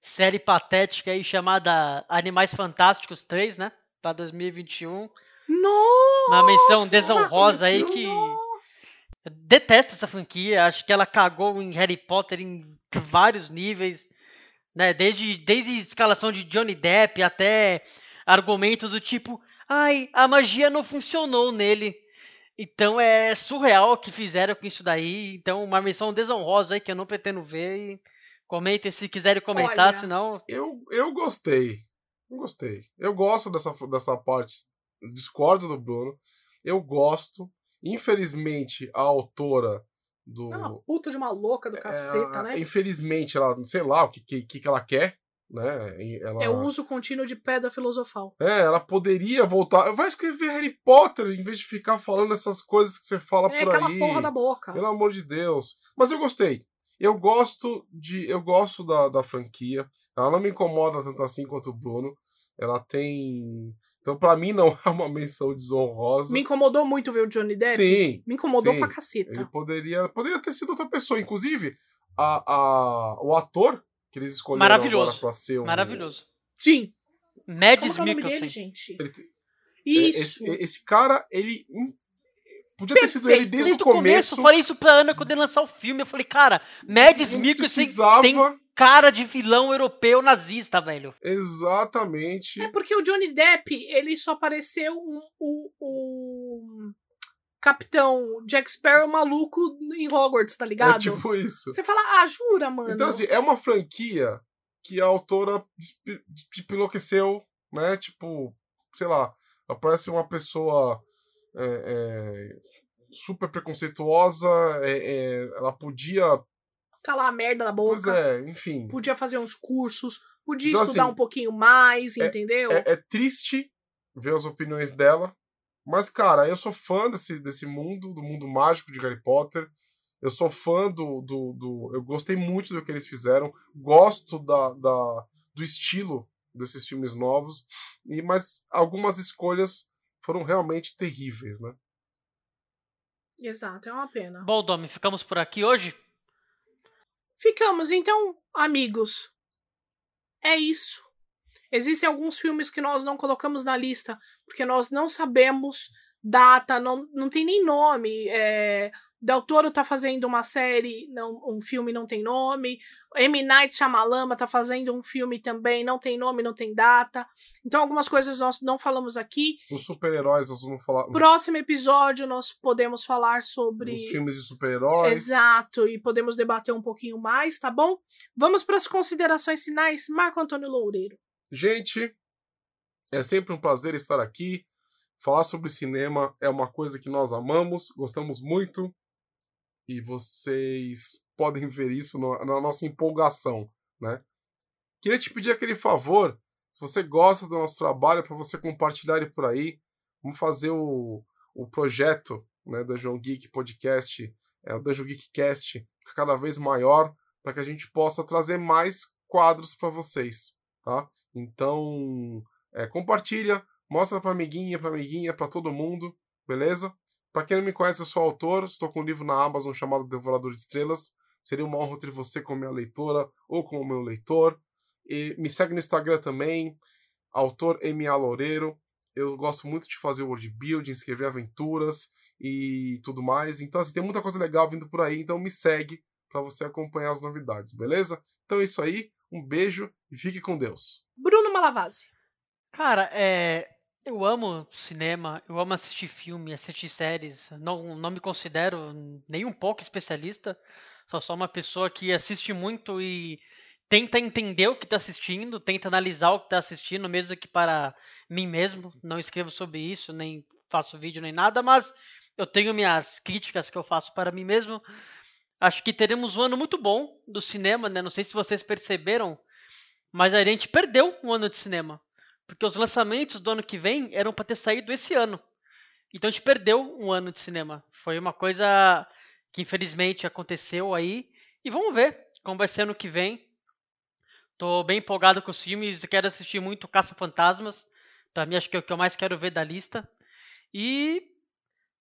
série patética aí chamada Animais Fantásticos 3, né? Pra 2021. Nossa! Uma menção desonrosa aí que Nossa! eu detesto essa franquia. Acho que ela cagou em Harry Potter em vários níveis, né? Desde, desde escalação de Johnny Depp até argumentos do tipo, ai, a magia não funcionou nele. Então é surreal o que fizeram com isso daí. Então, uma menção desonrosa aí que eu não pretendo ver. E comentem se quiserem comentar, Olha, senão. Eu, eu gostei. Eu gostei. Eu gosto dessa, dessa parte. Discordo do Bruno. Eu gosto. Infelizmente, a autora do. É uma puta de uma louca do caceta, é, né? Infelizmente, ela, sei lá o que, que, que ela quer, né? Ela, É o uso contínuo de pedra filosofal. é, ela poderia voltar. Vai escrever Harry Potter em vez de ficar falando essas coisas que você fala É por aquela aí. porra da boca. Pelo amor de Deus. Mas eu gostei. Eu gosto de. Eu gosto da, da franquia. Ela não me incomoda tanto assim quanto o Bruno. Ela tem. Então, pra mim, não [laughs] é uma menção desonrosa. Me incomodou muito ver o Johnny Depp. Sim. Me incomodou sim. pra caceta. Ele poderia, poderia ter sido outra pessoa. Inclusive, a, a, o ator que eles escolheram Maravilhoso. agora pra ser o. Maravilhoso. Sim. Mads é o nome dele, gente? Ele te- Isso. Esse, esse cara, ele. Podia ter sido ele desde Desde o começo. eu falei isso pra Ana quando ele lançar o filme. Eu falei, cara, Mads Mikkelsen precisava. tem cara de vilão europeu nazista, velho. Exatamente. É porque o Johnny Depp, ele só apareceu um, o, o Capitão Jack Sparrow maluco em Hogwarts, tá É ligado? tipo isso. Você fala, ah, jura, mano? Então, assim, é uma franquia que a autora enlouqueceu, né? Tipo, sei lá, aparece uma pessoa é, é, super preconceituosa, é, é, ela podia. Calar a merda na boca. Pois é, enfim. Podia fazer uns cursos, podia Então, estudar assim, um pouquinho mais, entendeu? É, é triste ver as opiniões dela, mas, cara, eu sou fã desse, desse mundo, do mundo mágico de Harry Potter. Eu sou fã do, do, do- Eu gostei muito do que eles fizeram. Gosto da, da, do estilo desses filmes novos. E, mas algumas escolhas foram realmente terríveis, né? Exato, é uma pena. Bom, Domi, ficamos por aqui hoje. Ficamos, então, amigos. É isso. Existem alguns filmes que nós não colocamos na lista, porque nós não sabemos data, não, não tem nem nome. É, Del Toro tá fazendo uma série, não, um filme não tem nome. M. Night Shyamalan tá fazendo um filme também, não tem nome, não tem data. Então algumas coisas nós não falamos aqui. Os super-heróis, nós vamos falar. Próximo episódio nós podemos falar sobre Os filmes de super-heróis. Exato, e podemos debater um pouquinho mais, tá bom? Vamos para as considerações finais, Marco Antônio Loureiro. Gente, é sempre um prazer estar aqui. Falar sobre cinema é uma coisa que nós amamos, gostamos muito. E vocês podem ver isso no- na nossa empolgação, né? Queria te pedir aquele favor, se você gosta do nosso trabalho, para você compartilhar ele por aí. Vamos fazer o, o projeto né, Dungeon Geek Podcast, é, o Dungeon Geek Cast, cada vez maior, para que a gente possa trazer mais quadros para vocês, tá? Então, é, compartilha, mostra pra amiguinha, pra amiguinha, pra todo mundo, beleza? Pra quem não me conhece, eu sou autor, estou com um livro na Amazon chamado Devorador de Estrelas. Seria uma honra ter você como minha leitora ou como meu leitor. E me segue no Instagram também, autor MA Loureiro. Eu gosto muito de fazer world building, escrever aventuras e tudo mais. Então, assim, tem muita coisa legal vindo por aí, então me segue para você acompanhar as novidades, beleza? Então é isso aí, um beijo e fique com Deus. Bruno Malavasi. Cara, é. Eu amo cinema, eu amo assistir filme, assistir séries. Não, não me considero nem um pouco especialista. Sou só uma pessoa que assiste muito e tenta entender o que está assistindo, tenta analisar o que está assistindo, mesmo que para mim mesmo. Não escrevo sobre isso, nem faço vídeo nem nada, mas eu tenho minhas críticas que eu faço para mim mesmo. Acho que teremos um ano muito bom do cinema, né? Não sei se vocês perceberam, mas a gente perdeu um ano de cinema. Porque os lançamentos do ano que vem eram para ter saído esse ano. Então a gente perdeu um ano de cinema. Foi uma coisa que infelizmente aconteceu aí. E vamos ver como vai ser ano que vem. Tô bem empolgado com os filmes. Quero assistir muito Caça Fantasmas. Pra mim, acho que é o que eu mais quero ver da lista. E.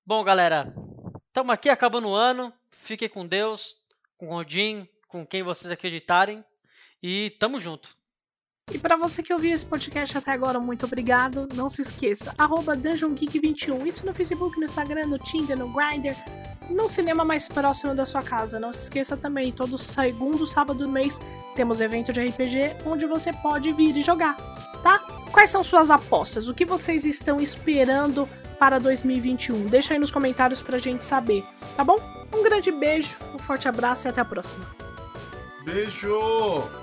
Bom, galera. Estamos aqui acabando o ano. Fiquem com Deus, com Odin, com quem vocês acreditarem. E tamo junto. E para você que ouviu esse podcast até agora, muito obrigado. Não se esqueça, arroba DungeonGeek21. Isso no Facebook, no Instagram, no Tinder, no Grindr, no cinema mais próximo da sua casa. Não se esqueça também, todo segundo sábado do mês temos evento de RPG onde você pode vir e jogar, tá? Quais são suas apostas? O que vocês estão esperando para 2021? Deixa aí nos comentários pra gente saber, tá bom? Um grande beijo, um forte abraço e até a próxima. Beijo!